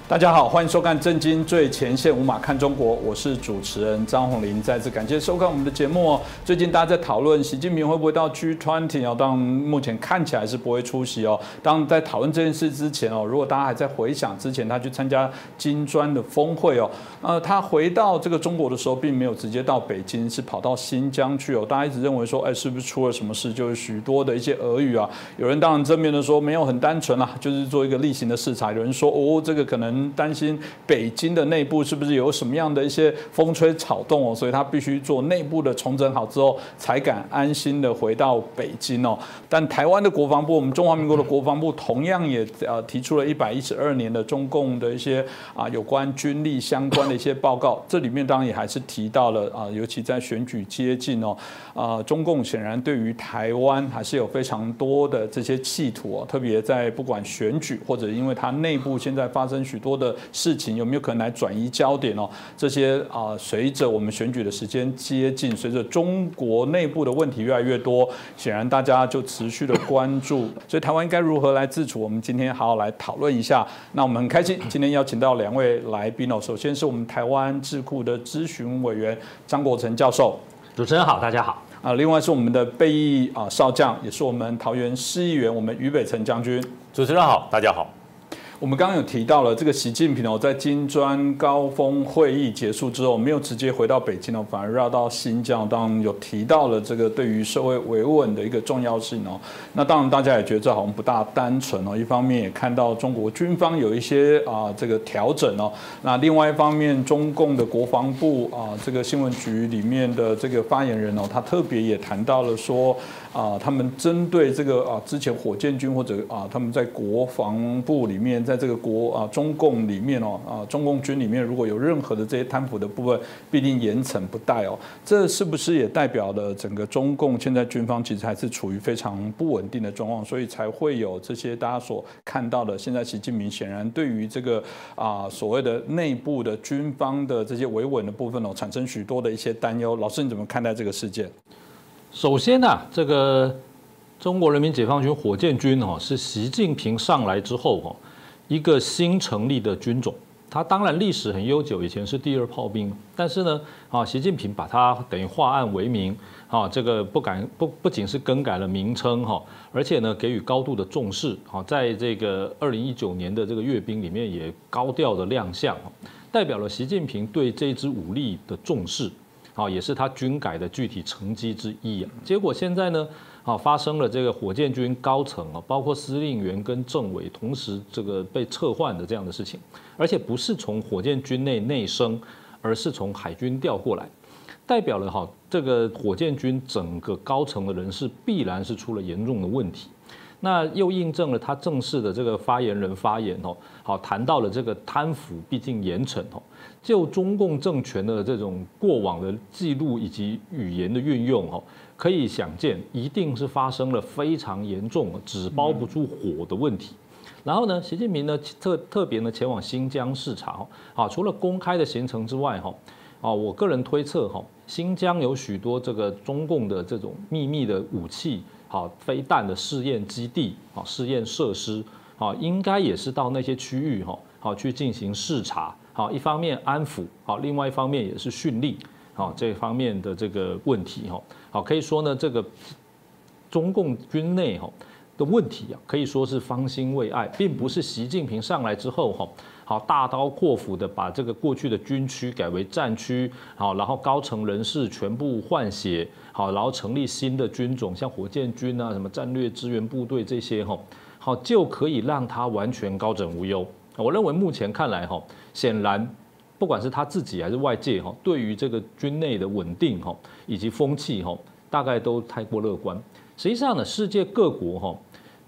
大家好，欢迎收看《震惊最前线》，无马看中国，我是主持人张宏林。再次感谢收看我们的节目哦。最近大家在讨论习近平会不会到 G20 哦，当目前看起来是不会出席哦。当在讨论这件事之前哦，如果大家还在回想之前他去参加金砖的峰会哦，呃，他回到这个中国的时候，并没有直接到北京，是跑到新疆去哦。大家一直认为说，哎，是不是出了什么事？就是许多的一些俄语啊，有人当然正面的说没有很单纯啦，就是做一个例行的视察。有人说，哦，这个可能。担心北京的内部是不是有什么样的一些风吹草动哦，所以他必须做内部的重整好之后，才敢安心的回到北京哦。但台湾的国防部，我们中华民国的国防部同样也呃提出了一百一十二年的中共的一些啊有关军力相关的一些报告，这里面当然也还是提到了啊，尤其在选举接近哦，啊中共显然对于台湾还是有非常多的这些企图哦，特别在不管选举或者因为它内部现在发生许多。多的事情有没有可能来转移焦点哦？这些啊，随着我们选举的时间接近，随着中国内部的问题越来越多，显然大家就持续的关注。所以台湾应该如何来自处？我们今天好好来讨论一下。那我们很开心今天邀请到两位来宾哦。首先是我们台湾智库的咨询委员张国成教授，主持人好，大家好。啊，另外是我们的备役啊少将，也是我们桃园市议员，我们于北辰将军。主持人好，大家好。我们刚刚有提到了这个习近平哦，在金砖高峰会议结束之后，没有直接回到北京哦，反而绕到新疆。当然有提到了这个对于社会维稳的一个重要性哦。那当然大家也觉得这好像不大单纯哦。一方面也看到中国军方有一些啊这个调整哦。那另外一方面，中共的国防部啊这个新闻局里面的这个发言人哦，他特别也谈到了说。啊，他们针对这个啊，之前火箭军或者啊，他们在国防部里面，在这个国啊中共里面哦，啊中共军里面，如果有任何的这些贪腐的部分，必定严惩不贷哦。这是不是也代表了整个中共现在军方其实还是处于非常不稳定的状况，所以才会有这些大家所看到的。现在习近平显然对于这个啊所谓的内部的军方的这些维稳的部分哦，产生许多的一些担忧。老师你怎么看待这个事件？首先呢，这个中国人民解放军火箭军哦，是习近平上来之后哦，一个新成立的军种。它当然历史很悠久，以前是第二炮兵，但是呢，啊，习近平把它等于化案为民啊，这个不敢不不仅是更改了名称哈，而且呢给予高度的重视啊，在这个二零一九年的这个阅兵里面也高调的亮相，代表了习近平对这支武力的重视。啊，也是他军改的具体成绩之一啊。结果现在呢，啊，发生了这个火箭军高层啊，包括司令员跟政委同时这个被撤换的这样的事情，而且不是从火箭军内内升，而是从海军调过来，代表了哈这个火箭军整个高层的人士必然是出了严重的问题。那又印证了他正式的这个发言人发言哦，好谈到了这个贪腐毕竟严惩哦。就中共政权的这种过往的记录以及语言的运用，哈，可以想见，一定是发生了非常严重、纸包不住火的问题。然后呢，习近平呢特特别呢前往新疆视察，啊，除了公开的行程之外，哈，啊，我个人推测，哈，新疆有许多这个中共的这种秘密的武器，好，飞弹的试验基地，啊，试验设施，啊，应该也是到那些区域，哈，好去进行视察。好，一方面安抚，好，另外一方面也是训令，好，这方面的这个问题，哈，好，可以说呢，这个中共军内哈的问题啊，可以说是方兴未艾，并不是习近平上来之后，哈，好大刀阔斧的把这个过去的军区改为战区，好，然后高层人士全部换血，好，然后成立新的军种，像火箭军啊，什么战略支援部队这些，哈，好就可以让他完全高枕无忧。我认为目前看来，哈。显然，不管是他自己还是外界哈，对于这个军内的稳定哈以及风气哈，大概都太过乐观。实际上呢，世界各国哈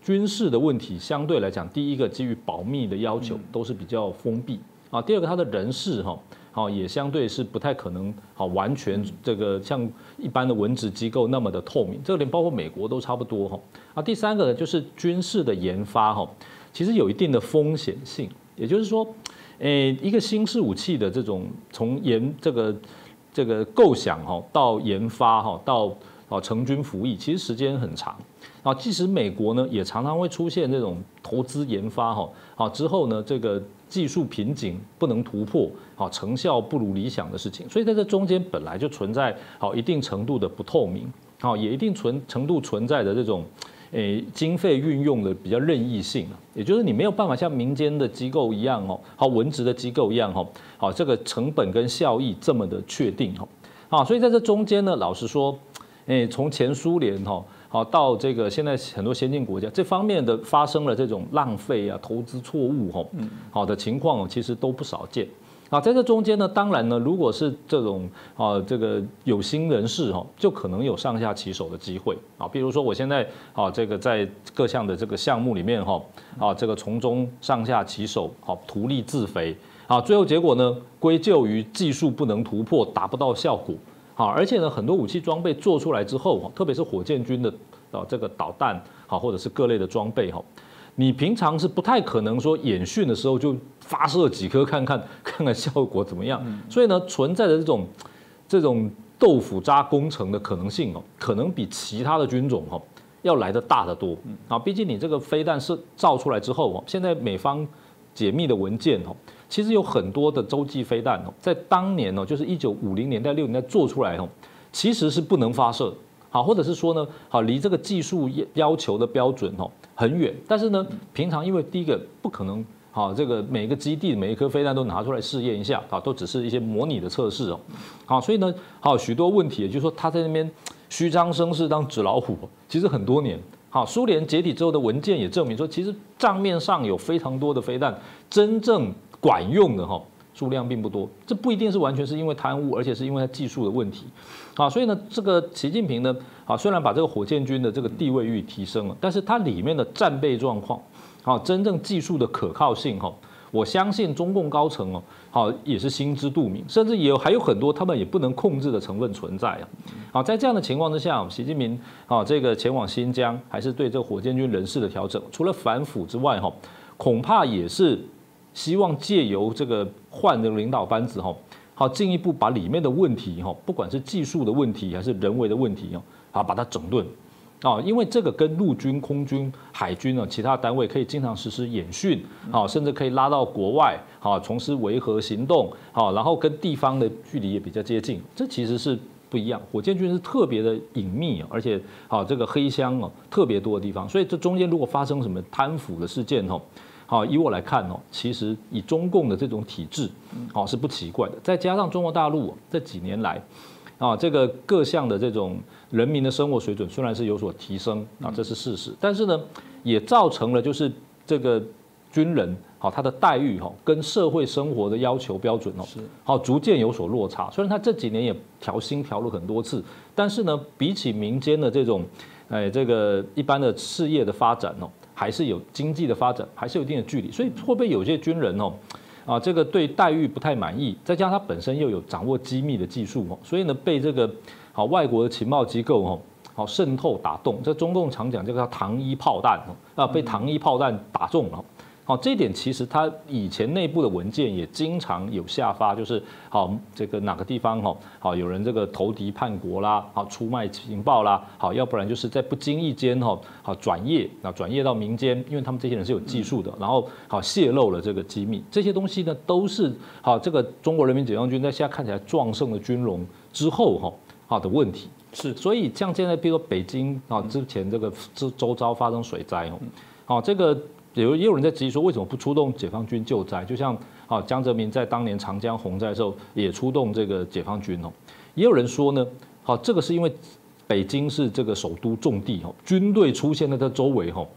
军事的问题相对来讲，第一个基于保密的要求都是比较封闭啊。第二个，他的人事哈好也相对是不太可能好完全这个像一般的文职机构那么的透明。这个连包括美国都差不多哈啊。第三个呢，就是军事的研发哈，其实有一定的风险性，也就是说。诶，一个新式武器的这种从研这个这个构想哈到研发哈到啊成军服役，其实时间很长啊。即使美国呢，也常常会出现这种投资研发哈好之后呢，这个技术瓶颈不能突破，好成效不如理想的事情。所以在这中间本来就存在好一定程度的不透明，好也一定存程度存在的这种。诶，经费运用的比较任意性也就是你没有办法像民间的机构一样哦，好文职的机构一样哦，好这个成本跟效益这么的确定哦，啊，所以在这中间呢，老实说，诶，从前苏联哈，好到这个现在很多先进国家这方面的发生了这种浪费啊、投资错误哈，好的情况其实都不少见。啊，在这中间呢，当然呢，如果是这种啊，这个有心人士哈，就可能有上下其手的机会啊。比如说，我现在啊，这个在各项的这个项目里面哈，啊，这个从中上下其手，好图利自肥啊，最后结果呢，归咎于技术不能突破，达不到效果啊。而且呢，很多武器装备做出来之后，特别是火箭军的啊这个导弹好，或者是各类的装备哈，你平常是不太可能说演训的时候就发射几颗看看看看效果怎么样，所以呢，存在的这种这种豆腐渣工程的可能性哦，可能比其他的军种哈要来的大得多啊。毕竟你这个飞弹是造出来之后哦，现在美方解密的文件哦，其实有很多的洲际飞弹哦，在当年哦，就是一九五零年代六年代做出来哦，其实是不能发射。好，或者是说呢，好，离这个技术要求的标准哦很远，但是呢，平常因为第一个不可能，好，这个每个基地每一颗飞弹都拿出来试验一下，啊，都只是一些模拟的测试哦，好，所以呢，好许多问题，也就是说他在那边虚张声势当纸老虎，其实很多年，好，苏联解体之后的文件也证明说，其实账面上有非常多的飞弹，真正管用的哈。数量并不多，这不一定是完全是因为贪污，而且是因为它技术的问题，啊，所以呢，这个习近平呢，啊，虽然把这个火箭军的这个地位予以提升了，但是它里面的战备状况，啊，真正技术的可靠性，哈，我相信中共高层哦，好也是心知肚明，甚至也有还有很多他们也不能控制的成分存在啊，好，在这样的情况之下，习近平啊，这个前往新疆还是对这个火箭军人事的调整，除了反腐之外，哈，恐怕也是。希望借由这个换的领导班子哈，好进一步把里面的问题哈，不管是技术的问题还是人为的问题哦，好把它整顿啊，因为这个跟陆军、空军、海军啊其他单位可以经常实施演训，好甚至可以拉到国外好从事维和行动好，然后跟地方的距离也比较接近，这其实是不一样。火箭军是特别的隐秘，而且好这个黑箱哦特别多的地方，所以这中间如果发生什么贪腐的事件哦。好，以我来看哦，其实以中共的这种体制，哦是不奇怪的。再加上中国大陆这几年来，啊，这个各项的这种人民的生活水准虽然是有所提升啊，这是事实，但是呢，也造成了就是这个军人好他的待遇哈，跟社会生活的要求标准哦，是好逐渐有所落差。虽然他这几年也调薪调了很多次，但是呢，比起民间的这种，哎，这个一般的事业的发展哦。还是有经济的发展，还是有一定的距离，所以会不会有些军人哦，啊，这个对待遇不太满意，再加上他本身又有掌握机密的技术哦，所以呢，被这个好外国的情报机构哦，好渗透打动，这中共常讲这个叫糖衣炮弹哦，啊，被糖衣炮弹打中了。好，这一点其实他以前内部的文件也经常有下发，就是好这个哪个地方哈，好有人这个投敌叛国啦，好出卖情报啦，好要不然就是在不经意间哈，好转业啊转业到民间，因为他们这些人是有技术的，然后好泄露了这个机密，这些东西呢都是好这个中国人民解放军在现在看起来壮盛的军容之后哈好的问题是，所以像现在比如说北京啊之前这个周周遭发生水灾哦，好这个。有也有人在质疑说，为什么不出动解放军救灾？就像啊，江泽民在当年长江洪灾的时候也出动这个解放军哦。也有人说呢，好，这个是因为北京是这个首都重地哦，军队出现在它周围哦，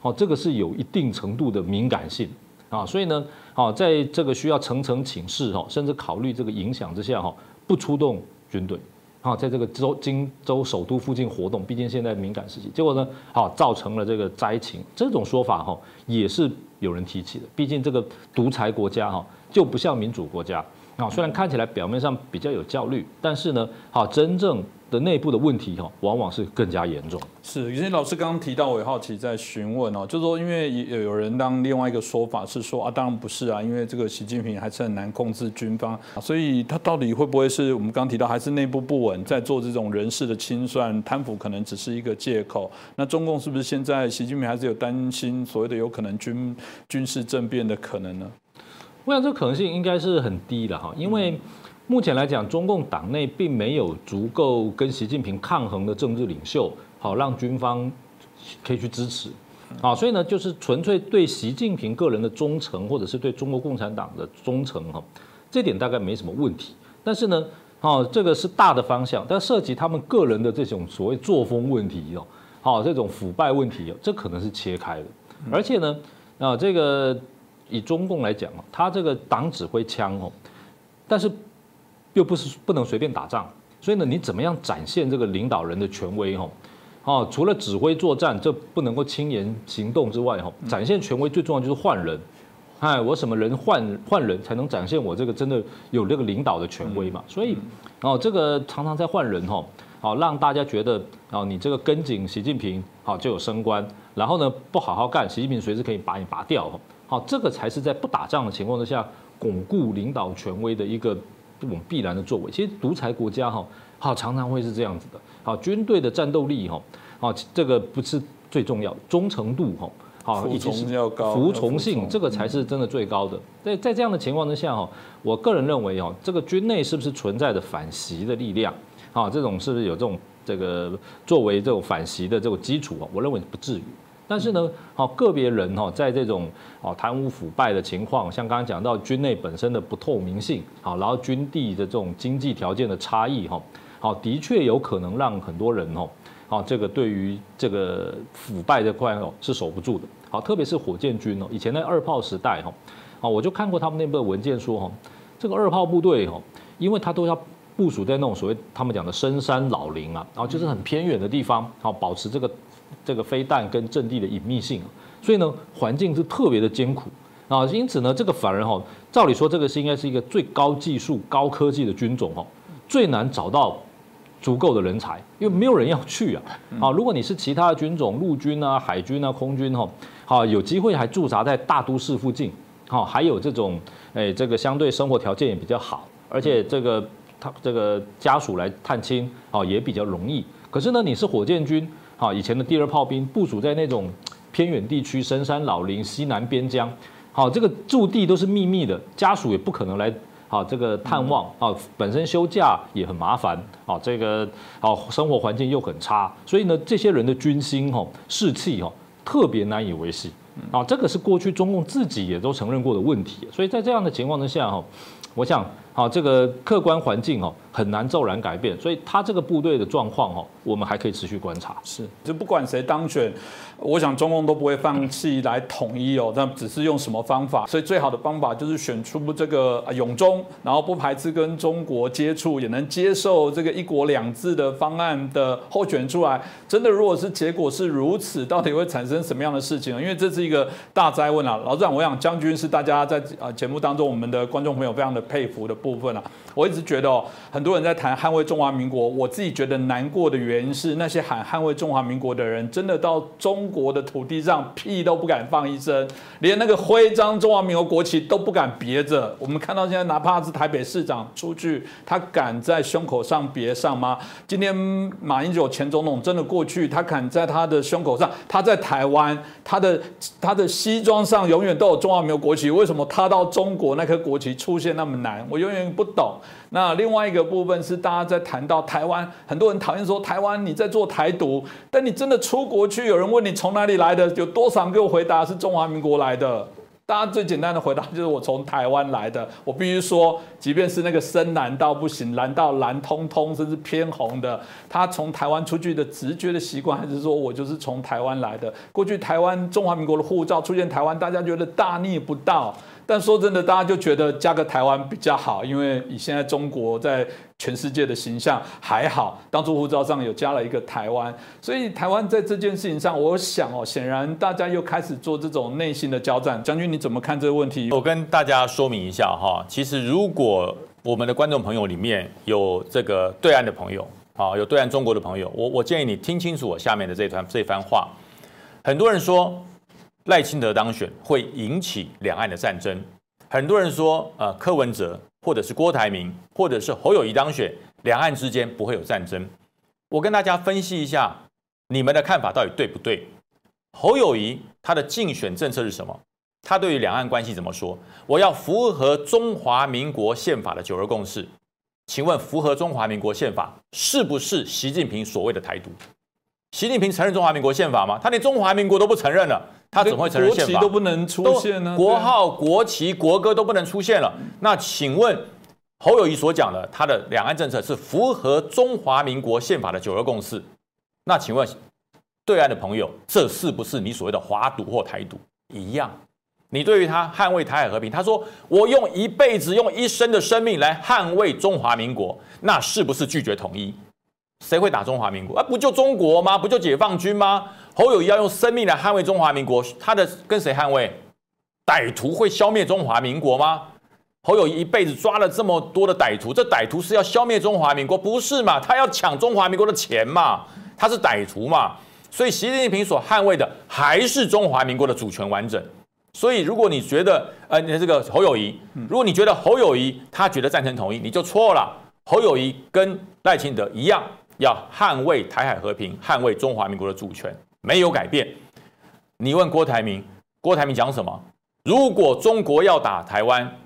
好，这个是有一定程度的敏感性啊，所以呢，好，在这个需要层层请示哈，甚至考虑这个影响之下哈，不出动军队。啊，在这个州荆州首都附近活动，毕竟现在敏感时期，结果呢，好造成了这个灾情。这种说法哈，也是有人提起的。毕竟这个独裁国家哈，就不像民主国家啊。虽然看起来表面上比较有效率，但是呢，好真正。的内部的问题哈，往往是更加严重。是，有些老师刚刚提到，我也好奇在询问哦，就是说，因为有有人当另外一个说法是说啊，当然不是啊，因为这个习近平还是很难控制军方，所以他到底会不会是我们刚提到还是内部不稳，在做这种人事的清算，贪腐可能只是一个借口？那中共是不是现在习近平还是有担心所谓的有可能军军事政变的可能呢？我想这个可能性应该是很低的哈，因为。目前来讲，中共党内并没有足够跟习近平抗衡的政治领袖，好让军方可以去支持，啊，所以呢，就是纯粹对习近平个人的忠诚，或者是对中国共产党的忠诚，哈，这点大概没什么问题。但是呢，哦，这个是大的方向，但涉及他们个人的这种所谓作风问题哦，好，这种腐败问题，这可能是切开的。而且呢，啊，这个以中共来讲啊，他这个党指挥枪哦，但是。又不是不能随便打仗，所以呢，你怎么样展现这个领导人的权威？哈，哦，除了指挥作战，这不能够轻言行动之外，哈，展现权威最重要就是换人。哎，我什么人换换人才能展现我这个真的有这个领导的权威嘛？所以，哦，这个常常在换人，哈。好让大家觉得哦，你这个跟紧习近平好就有升官，然后呢不好好干，习近平随时可以把你拔掉。好，这个才是在不打仗的情况之下巩固领导权威的一个这种必然的作为。其实独裁国家哈，好常常会是这样子的。好，军队的战斗力哈，好这个不是最重要，忠诚度哈。好，服从要高，服从性这个才是真的最高的。在在这样的情况之下哈，我个人认为哦，这个军内是不是存在着反袭的力量？啊，这种是不是有这种这个作为这种反袭的这种基础啊？我认为不至于。但是呢，好个别人哈，在这种哦贪污腐败的情况，像刚刚讲到军内本身的不透明性，好，然后军地的这种经济条件的差异哈，好，的确有可能让很多人哦。好，这个对于这个腐败这块哦是守不住的。好，特别是火箭军哦，以前在二炮时代哈，啊，我就看过他们那部文件说哈，这个二炮部队哈，因为他都要部署在那种所谓他们讲的深山老林啊，然后就是很偏远的地方，好，保持这个这个飞弹跟阵地的隐秘性，所以呢，环境是特别的艰苦啊。因此呢，这个反而哈，照理说这个是应该是一个最高技术、高科技的军种哈，最难找到。足够的人才，因为没有人要去啊。啊，如果你是其他的军种，陆军啊、海军啊、空军哈，好有机会还驻扎在大都市附近，好，还有这种哎，这个相对生活条件也比较好，而且这个他这个家属来探亲，好也比较容易。可是呢，你是火箭军，好以前的第二炮兵部署在那种偏远地区、深山老林、西南边疆，好这个驻地都是秘密的，家属也不可能来。啊，这个探望啊，本身休假也很麻烦啊，这个啊生活环境又很差，所以呢，这些人的军心哈士气哈特别难以维系啊，这个是过去中共自己也都承认过的问题，所以在这样的情况之下哈，我想好这个客观环境哦很难骤然改变，所以他这个部队的状况哦，我们还可以持续观察。是，就不管谁当选。我想中共都不会放弃来统一哦，但只是用什么方法。所以最好的方法就是选出这个永中，然后不排斥跟中国接触，也能接受这个一国两制的方案的候选出来。真的，如果是结果是如此，到底会产生什么样的事情？因为这是一个大灾问啊。老长，我想将军是大家在啊节目当中我们的观众朋友非常的佩服的部分啊。我一直觉得哦，很多人在谈捍卫中华民国，我自己觉得难过的原因是那些喊捍卫中华民国的人，真的到中国的土地上屁都不敢放一声，连那个徽章中华民国国旗都不敢别着。我们看到现在，哪怕是台北市长出去，他敢在胸口上别上吗？今天马英九前总统真的过去，他敢在他的胸口上，他在台湾，他的他的西装上永远都有中华民国国旗，为什么他到中国那颗国旗出现那么难？我永远不懂。那另外一个部分是，大家在谈到台湾，很多人讨厌说台湾你在做台独，但你真的出国去，有人问你从哪里来的，有多少给我回答是中华民国来的？大家最简单的回答就是我从台湾来的。我必须说，即便是那个深蓝到不行，蓝到蓝通通，甚至偏红的，他从台湾出去的直觉的习惯，还是说我就是从台湾来的。过去台湾中华民国的护照出现台湾，大家觉得大逆不道。但说真的，大家就觉得加个台湾比较好，因为以现在中国在全世界的形象还好。当初护照上有加了一个台湾，所以台湾在这件事情上，我想哦，显然大家又开始做这种内心的交战。将军，你怎么看这个问题？我跟大家说明一下哈，其实如果我们的观众朋友里面有这个对岸的朋友，啊，有对岸中国的朋友，我我建议你听清楚我下面的这段这番话。很多人说。赖清德当选会引起两岸的战争，很多人说，呃，柯文哲或者是郭台铭或者是侯友谊当选，两岸之间不会有战争。我跟大家分析一下，你们的看法到底对不对？侯友谊他的竞选政策是什么？他对于两岸关系怎么说？我要符合中华民国宪法的九二共识。请问，符合中华民国宪法是不是习近平所谓的台独？习近平承认中华民国宪法吗？他连中华民国都不承认了。他怎么会承认宪法？都不能出现呢？国号、国旗、国歌都不能出现了。那请问侯友谊所讲的他的两岸政策是符合中华民国宪法的九二共识？那请问对岸的朋友，这是不是你所谓的华独或台独一样？你对于他捍卫台海和平，他说我用一辈子、用一生的生命来捍卫中华民国，那是不是拒绝统一？谁会打中华民国？啊，不就中国吗？不就解放军吗？侯友谊要用生命来捍卫中华民国，他的跟谁捍卫？歹徒会消灭中华民国吗？侯友谊一辈子抓了这么多的歹徒，这歹徒是要消灭中华民国，不是嘛？他要抢中华民国的钱嘛？他是歹徒嘛？所以习近平所捍卫的还是中华民国的主权完整。所以如果你觉得呃，你这个侯友谊，如果你觉得侯友谊他觉得赞成统一，你就错了。侯友谊跟赖清德一样，要捍卫台海和平，捍卫中华民国的主权，没有改变。你问郭台铭，郭台铭讲什么？如果中国要打台湾？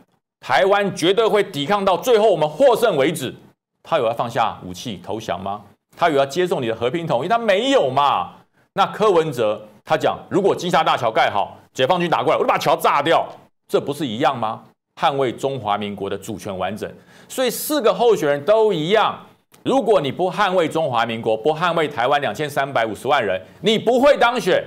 台湾绝对会抵抗到最后我们获胜为止。他有要放下武器投降吗？他有要接受你的和平统一？他没有嘛？那柯文哲他讲，如果金沙大桥盖好，解放军打过来，我就把桥炸掉，这不是一样吗？捍卫中华民国的主权完整。所以四个候选人都一样。如果你不捍卫中华民国，不捍卫台湾两千三百五十万人，你不会当选，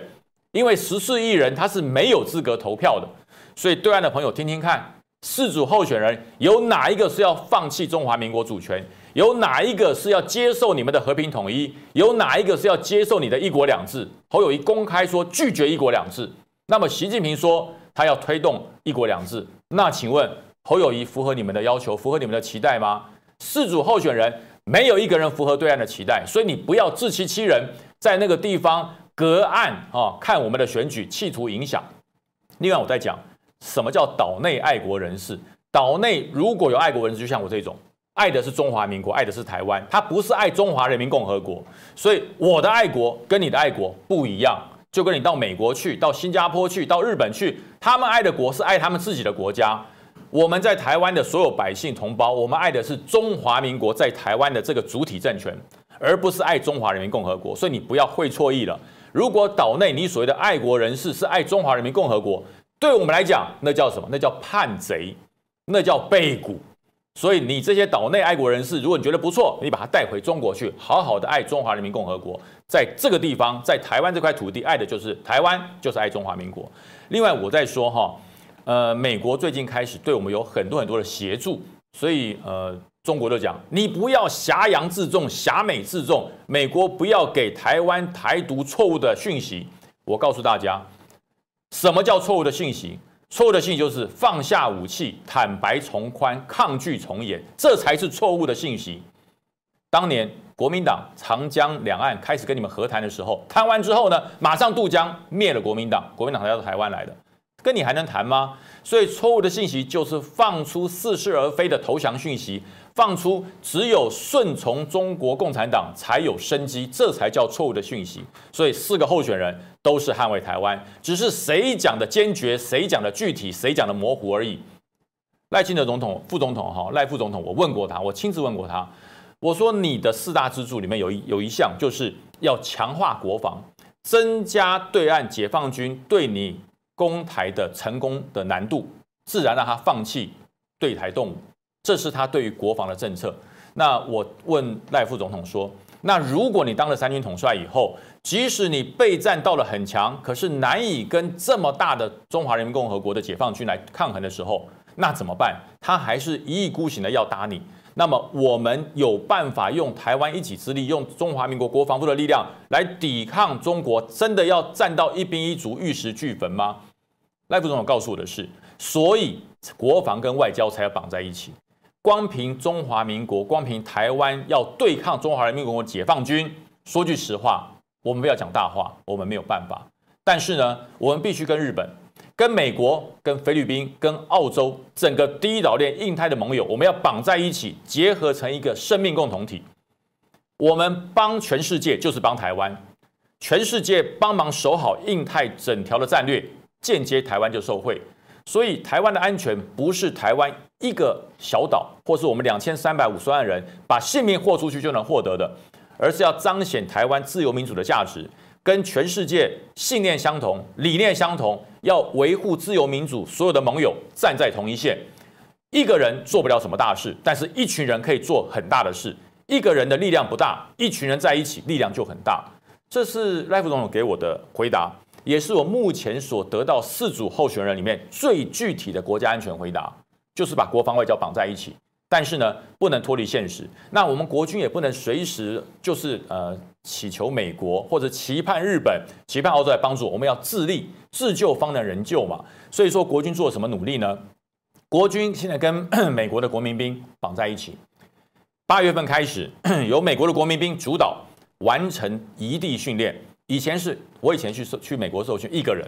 因为十四亿人他是没有资格投票的。所以对岸的朋友听听看。四组候选人有哪一个是要放弃中华民国主权？有哪一个是要接受你们的和平统一？有哪一个是要接受你的一国两制？侯友谊公开说拒绝一国两制。那么习近平说他要推动一国两制。那请问侯友谊符合你们的要求，符合你们的期待吗？四组候选人没有一个人符合对岸的期待，所以你不要自欺欺人，在那个地方隔岸啊看我们的选举，企图影响。另外我在讲。什么叫岛内爱国人士？岛内如果有爱国人士，就像我这种，爱的是中华民国，爱的是台湾，他不是爱中华人民共和国。所以我的爱国跟你的爱国不一样，就跟你到美国去，到新加坡去，到日本去，他们爱的国是爱他们自己的国家。我们在台湾的所有百姓同胞，我们爱的是中华民国在台湾的这个主体政权，而不是爱中华人民共和国。所以你不要会错意了。如果岛内你所谓的爱国人士是爱中华人民共和国，对我们来讲，那叫什么？那叫叛贼，那叫背骨。所以你这些岛内爱国人士，如果你觉得不错，你把他带回中国去，好好的爱中华人民共和国。在这个地方，在台湾这块土地，爱的就是台湾，就是爱中华民国。另外，我在说哈，呃，美国最近开始对我们有很多很多的协助，所以呃，中国就讲，你不要挟洋自重，挟美自重，美国不要给台湾台独错误的讯息。我告诉大家。什么叫错误的讯息？错误的信息就是放下武器、坦白从宽、抗拒从严，这才是错误的信息。当年国民党长江两岸开始跟你们和谈的时候，谈完之后呢，马上渡江灭了国民党，国民党要到台湾来的，跟你还能谈吗？所以错误的信息就是放出似是而非的投降讯息。放出只有顺从中国共产党才有生机，这才叫错误的讯息。所以四个候选人都是捍卫台湾，只是谁讲的坚决，谁讲的具体，谁讲的模糊而已。赖清德总统、副总统哈，赖副总统，我问过他，我亲自问过他，我说你的四大支柱里面有一有一项就是要强化国防，增加对岸解放军对你攻台的成功的难度，自然让他放弃对台动武。这是他对于国防的政策。那我问赖副总统说：“那如果你当了三军统帅以后，即使你备战到了很强，可是难以跟这么大的中华人民共和国的解放军来抗衡的时候，那怎么办？他还是一意孤行的要打你。那么我们有办法用台湾一己之力，用中华民国国防部的力量来抵抗中国？真的要战到一兵一卒、玉石俱焚吗？”赖副总统告诉我的是：所以国防跟外交才要绑在一起。光凭中华民国，光凭台湾要对抗中华人民共和国解放军，说句实话，我们不要讲大话，我们没有办法。但是呢，我们必须跟日本、跟美国、跟菲律宾、跟澳洲整个第一岛链、印太的盟友，我们要绑在一起，结合成一个生命共同体。我们帮全世界就是帮台湾，全世界帮忙守好印太整条的战略，间接台湾就受惠。所以，台湾的安全不是台湾一个小岛，或是我们两千三百五十万人把性命豁出去就能获得的，而是要彰显台湾自由民主的价值，跟全世界信念相同、理念相同，要维护自由民主，所有的盟友站在同一线。一个人做不了什么大事，但是一群人可以做很大的事。一个人的力量不大，一群人在一起力量就很大。这是赖副总统给我的回答。也是我目前所得到四组候选人里面最具体的国家安全回答，就是把国防外交绑在一起。但是呢，不能脱离现实。那我们国军也不能随时就是呃祈求美国或者期盼日本、期盼澳洲来帮助。我们要自立自救方能人救嘛。所以说，国军做了什么努力呢？国军现在跟美国的国民兵绑在一起。八月份开始，由美国的国民兵主导完成异地训练。以前是我以前去去美国受训，一个人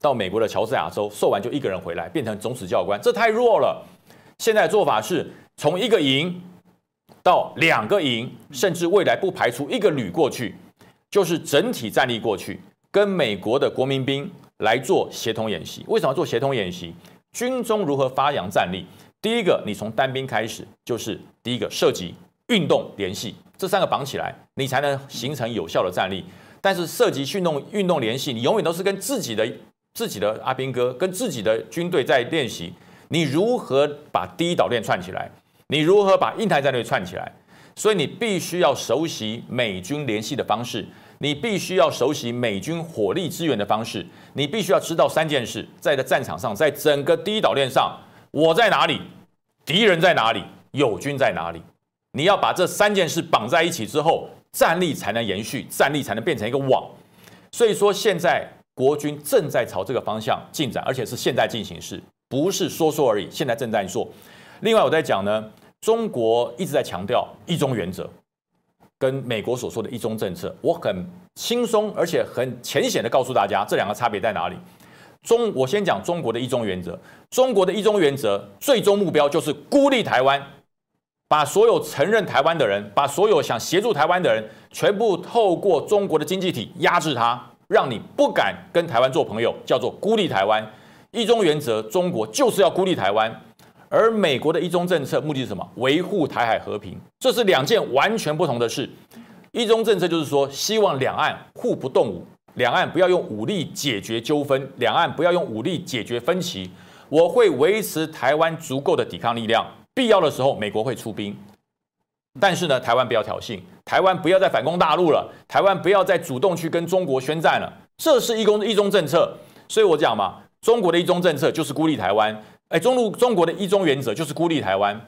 到美国的乔治亚州受完就一个人回来，变成总指教官，这太弱了。现在做法是从一个营到两个营，甚至未来不排除一个旅过去，就是整体战力过去，跟美国的国民兵来做协同演习。为什么做协同演习？军中如何发扬战力？第一个，你从单兵开始，就是第一个射击、运动、联系这三个绑起来，你才能形成有效的战力。但是涉及、运动、运动联系，你永远都是跟自己的、自己的阿兵哥、跟自己的军队在练习。你如何把第一岛链串起来？你如何把印太战略串起来？所以你必须要熟悉美军联系的方式，你必须要熟悉美军火力支援的方式。你必须要知道三件事：在的战场上，在整个第一岛链上，我在哪里，敌人在哪里，友军在哪里。你要把这三件事绑在一起之后，战力才能延续，战力才能变成一个网。所以说，现在国军正在朝这个方向进展，而且是现在进行式，不是说说而已。现在正在做。另外，我在讲呢，中国一直在强调一中原则。跟美国所说的一中政策，我很轻松而且很浅显的告诉大家，这两个差别在哪里。中，我先讲中国的一中原则。中国的一中原则最终目标就是孤立台湾，把所有承认台湾的人，把所有想协助台湾的人，全部透过中国的经济体压制他，让你不敢跟台湾做朋友，叫做孤立台湾。一中原则，中国就是要孤立台湾。而美国的一中政策目的是什么？维护台海和平，这是两件完全不同的事。一中政策就是说，希望两岸互不动武，两岸不要用武力解决纠纷，两岸不要用武力解决分歧。我会维持台湾足够的抵抗力量，必要的时候美国会出兵。但是呢，台湾不要挑衅，台湾不要再反攻大陆了，台湾不要再主动去跟中国宣战了。这是一公一中政策，所以我讲嘛，中国的一中政策就是孤立台湾。哎，中路中国的一中原则就是孤立台湾，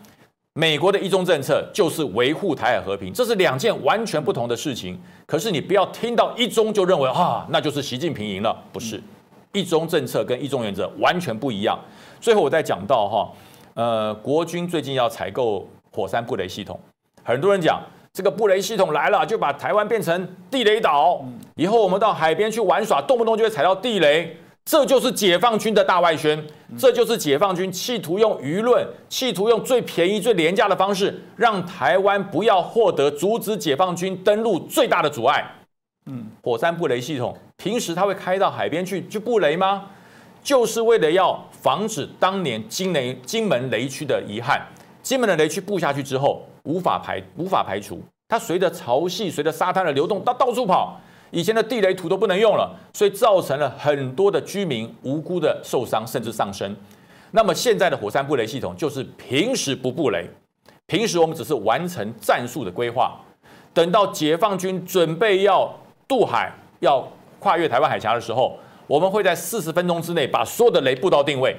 美国的一中政策就是维护台海和平，这是两件完全不同的事情。可是你不要听到一中就认为啊，那就是习近平赢了，不是？一中政策跟一中原则完全不一样。最后我再讲到哈，呃，国军最近要采购火山布雷系统，很多人讲这个布雷系统来了，就把台湾变成地雷岛，以后我们到海边去玩耍，动不动就会踩到地雷。这就是解放军的大外宣，这就是解放军企图用舆论、企图用最便宜、最廉价的方式，让台湾不要获得阻止解放军登陆最大的阻碍。嗯，火山布雷系统平时它会开到海边去去布雷吗？就是为了要防止当年金雷金门雷区的遗憾。金门的雷区布下去之后，无法排无法排除，它随着潮汐、随着沙滩的流动，它到处跑。以前的地雷图都不能用了，所以造成了很多的居民无辜的受伤甚至丧生。那么现在的火山布雷系统就是平时不布雷，平时我们只是完成战术的规划，等到解放军准备要渡海、要跨越台湾海峡的时候，我们会在四十分钟之内把所有的雷布到定位，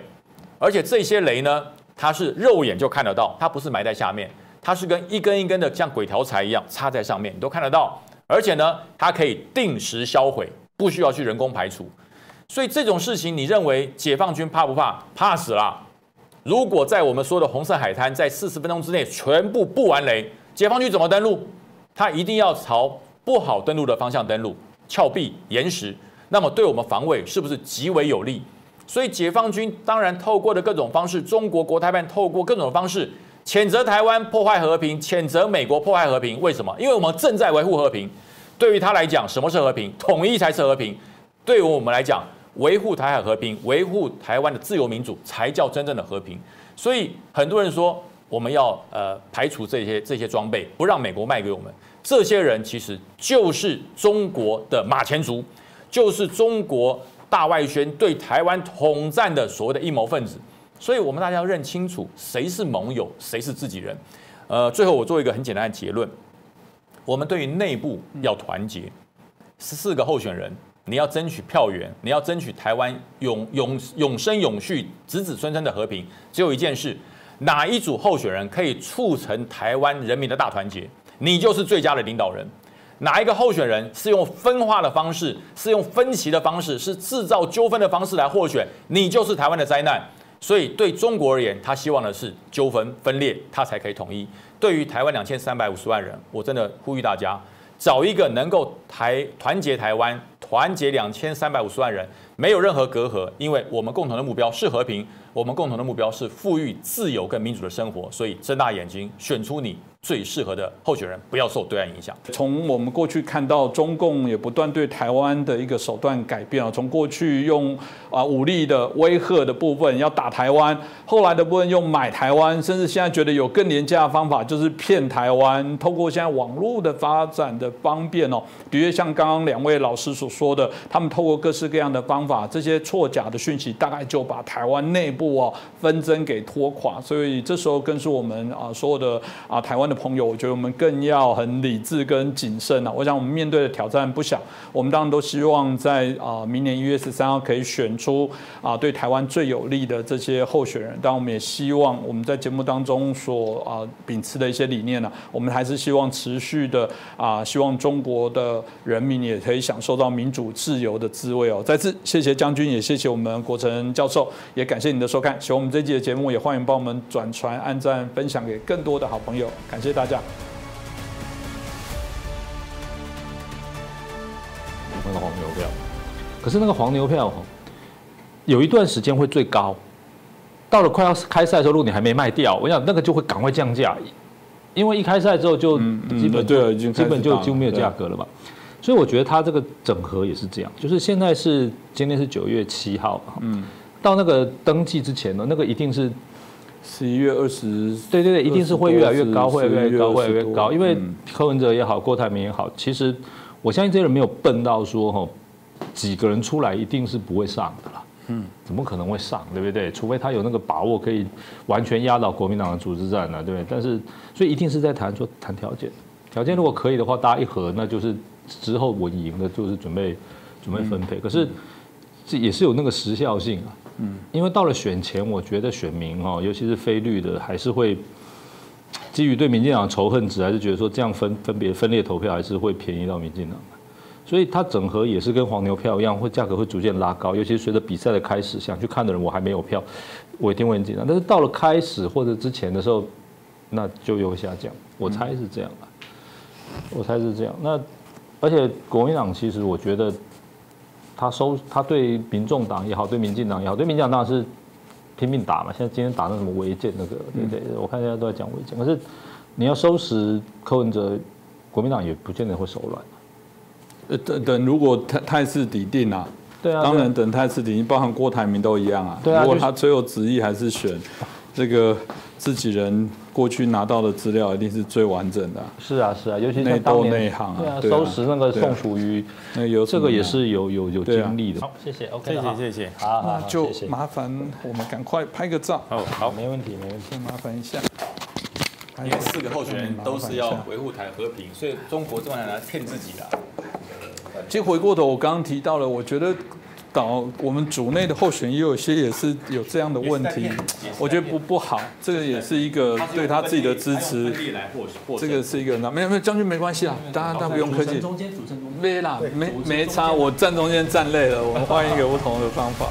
而且这些雷呢，它是肉眼就看得到，它不是埋在下面，它是跟一根一根的像鬼条柴一样插在上面，你都看得到。而且呢，它可以定时销毁，不需要去人工排除。所以这种事情，你认为解放军怕不怕？怕死了！如果在我们说的红色海滩，在四十分钟之内全部布完雷，解放军怎么登陆？他一定要朝不好登陆的方向登陆，峭壁、岩石，那么对我们防卫是不是极为有利？所以解放军当然透过的各种方式，中国国台办透过各种方式。谴责台湾破坏和平，谴责美国破坏和平。为什么？因为我们正在维护和平。对于他来讲，什么是和平？统一才是和平。对于我们来讲，维护台海和平，维护台湾的自由民主，才叫真正的和平。所以很多人说，我们要呃排除这些这些装备，不让美国卖给我们。这些人其实就是中国的马前卒，就是中国大外宣对台湾统战的所谓的阴谋分子。所以，我们大家要认清楚谁是盟友，谁是自己人。呃，最后我做一个很简单的结论：我们对于内部要团结，十四个候选人，你要争取票源，你要争取台湾永永永生永续、子子孙孙的和平。只有一件事：哪一组候选人可以促成台湾人民的大团结，你就是最佳的领导人。哪一个候选人是用分化的方式，是用分歧的方式，是制造纠纷的方式来获选，你就是台湾的灾难。所以对中国而言，他希望的是纠纷分裂，他才可以统一。对于台湾两千三百五十万人，我真的呼吁大家找一个能够台团结台湾、团结两千三百五十万人，没有任何隔阂，因为我们共同的目标是和平，我们共同的目标是富裕、自由跟民主的生活。所以睁大眼睛，选出你最适合的候选人，不要受对岸影响。从我们过去看到，中共也不断对台湾的一个手段改变啊。从过去用啊武力的威吓的部分要打台湾，后来的部分用买台湾，甚至现在觉得有更廉价的方法，就是骗台湾。透过现在网络的发展的方便哦，的确像刚刚两位老师所说的，他们透过各式各样的方法，这些错假的讯息，大概就把台湾内部哦纷争给拖垮。所以这时候更是我们啊所有的啊台湾的朋友，我觉得我们更要很理智跟谨慎啊。我想我们面对的挑战不小，我们当然都希望在啊明年一月十三号可以选出啊对台湾最有利的这些候选人。当然我们也希望我们在节目当中所啊秉持的一些理念呢，我们还是希望持续的啊希望中国的人民也可以享受到民主自由的滋味哦。再次谢谢将军，也谢谢我们国成教授，也感谢你的收看。喜欢我们这期的节目，也欢迎帮我们转传、按赞、分享给更多的好朋友。感谢大家。那个黄牛票，可是那个黄牛票有一段时间会最高，到了快要开赛的时候，如果你还没卖掉，我想那个就会赶快降价，因为一开赛之后就基本对已经基本就开始几乎没有价格了嘛。所以我觉得它这个整合也是这样，就是现在是今天是九月七号，嗯，到那个登记之前呢，那个一定是十一月二十，对对对，一定是会越来越高，会越来越高，会越来越高。因为嗯柯文哲也好，郭台铭也好，其实我相信这些人没有笨到说哈，几个人出来一定是不会上的啦。嗯，怎么可能会上，对不对？除非他有那个把握可以完全压倒国民党的组织战呢，对不对？但是，所以一定是在谈说谈条件，条件如果可以的话，大家一合，那就是之后稳赢的，就是准备准备分配。可是这也是有那个时效性啊。嗯，因为到了选前，我觉得选民哦，尤其是非绿的，还是会基于对民进党仇恨值，还是觉得说这样分分别分裂投票，还是会便宜到民进党。所以它整合也是跟黄牛票一样，会价格会逐渐拉高，尤其随着比赛的开始，想去看的人我还没有票，我一定会很紧张。但是到了开始或者之前的时候，那就又下降，我猜是这样的，我猜是这样。那而且国民党其实我觉得他收他对民众党也好，对民进党也好，对民进党当然是拼命打嘛。现在今天打那什么违建那个，对我看现在都在讲违建。可是你要收拾柯文哲，国民党也不见得会手软。呃等等，如果态态势底定啊，对啊，当然等态势底定，包含郭台铭都一样啊。对啊如果他最后执意还是选这个自己人过去拿到的资料，一定是最完整的啊、是啊是啊，尤其是内斗像当年内行啊对啊，对啊收拾那个宋楚瑜，那有这个也是有有有经历的。好，谢谢，OK，谢谢谢谢。好那就麻烦我们赶快拍个照，哦，好，没问题没问题。再麻烦一下。因为四个候选人都是要维护台和平，所以中国这么来骗自己的。其实回过头，我刚刚提到了，我觉得岛我们组内的候选也有些也是有这样的问题我觉得不不好，这个也是一个对他自己的支持，这个是一个那没有没有将军没关系啦，大家大家不用客气，中间，主持人中间。没啦，没没差，我站中间站累了，我们换一个不同的方法。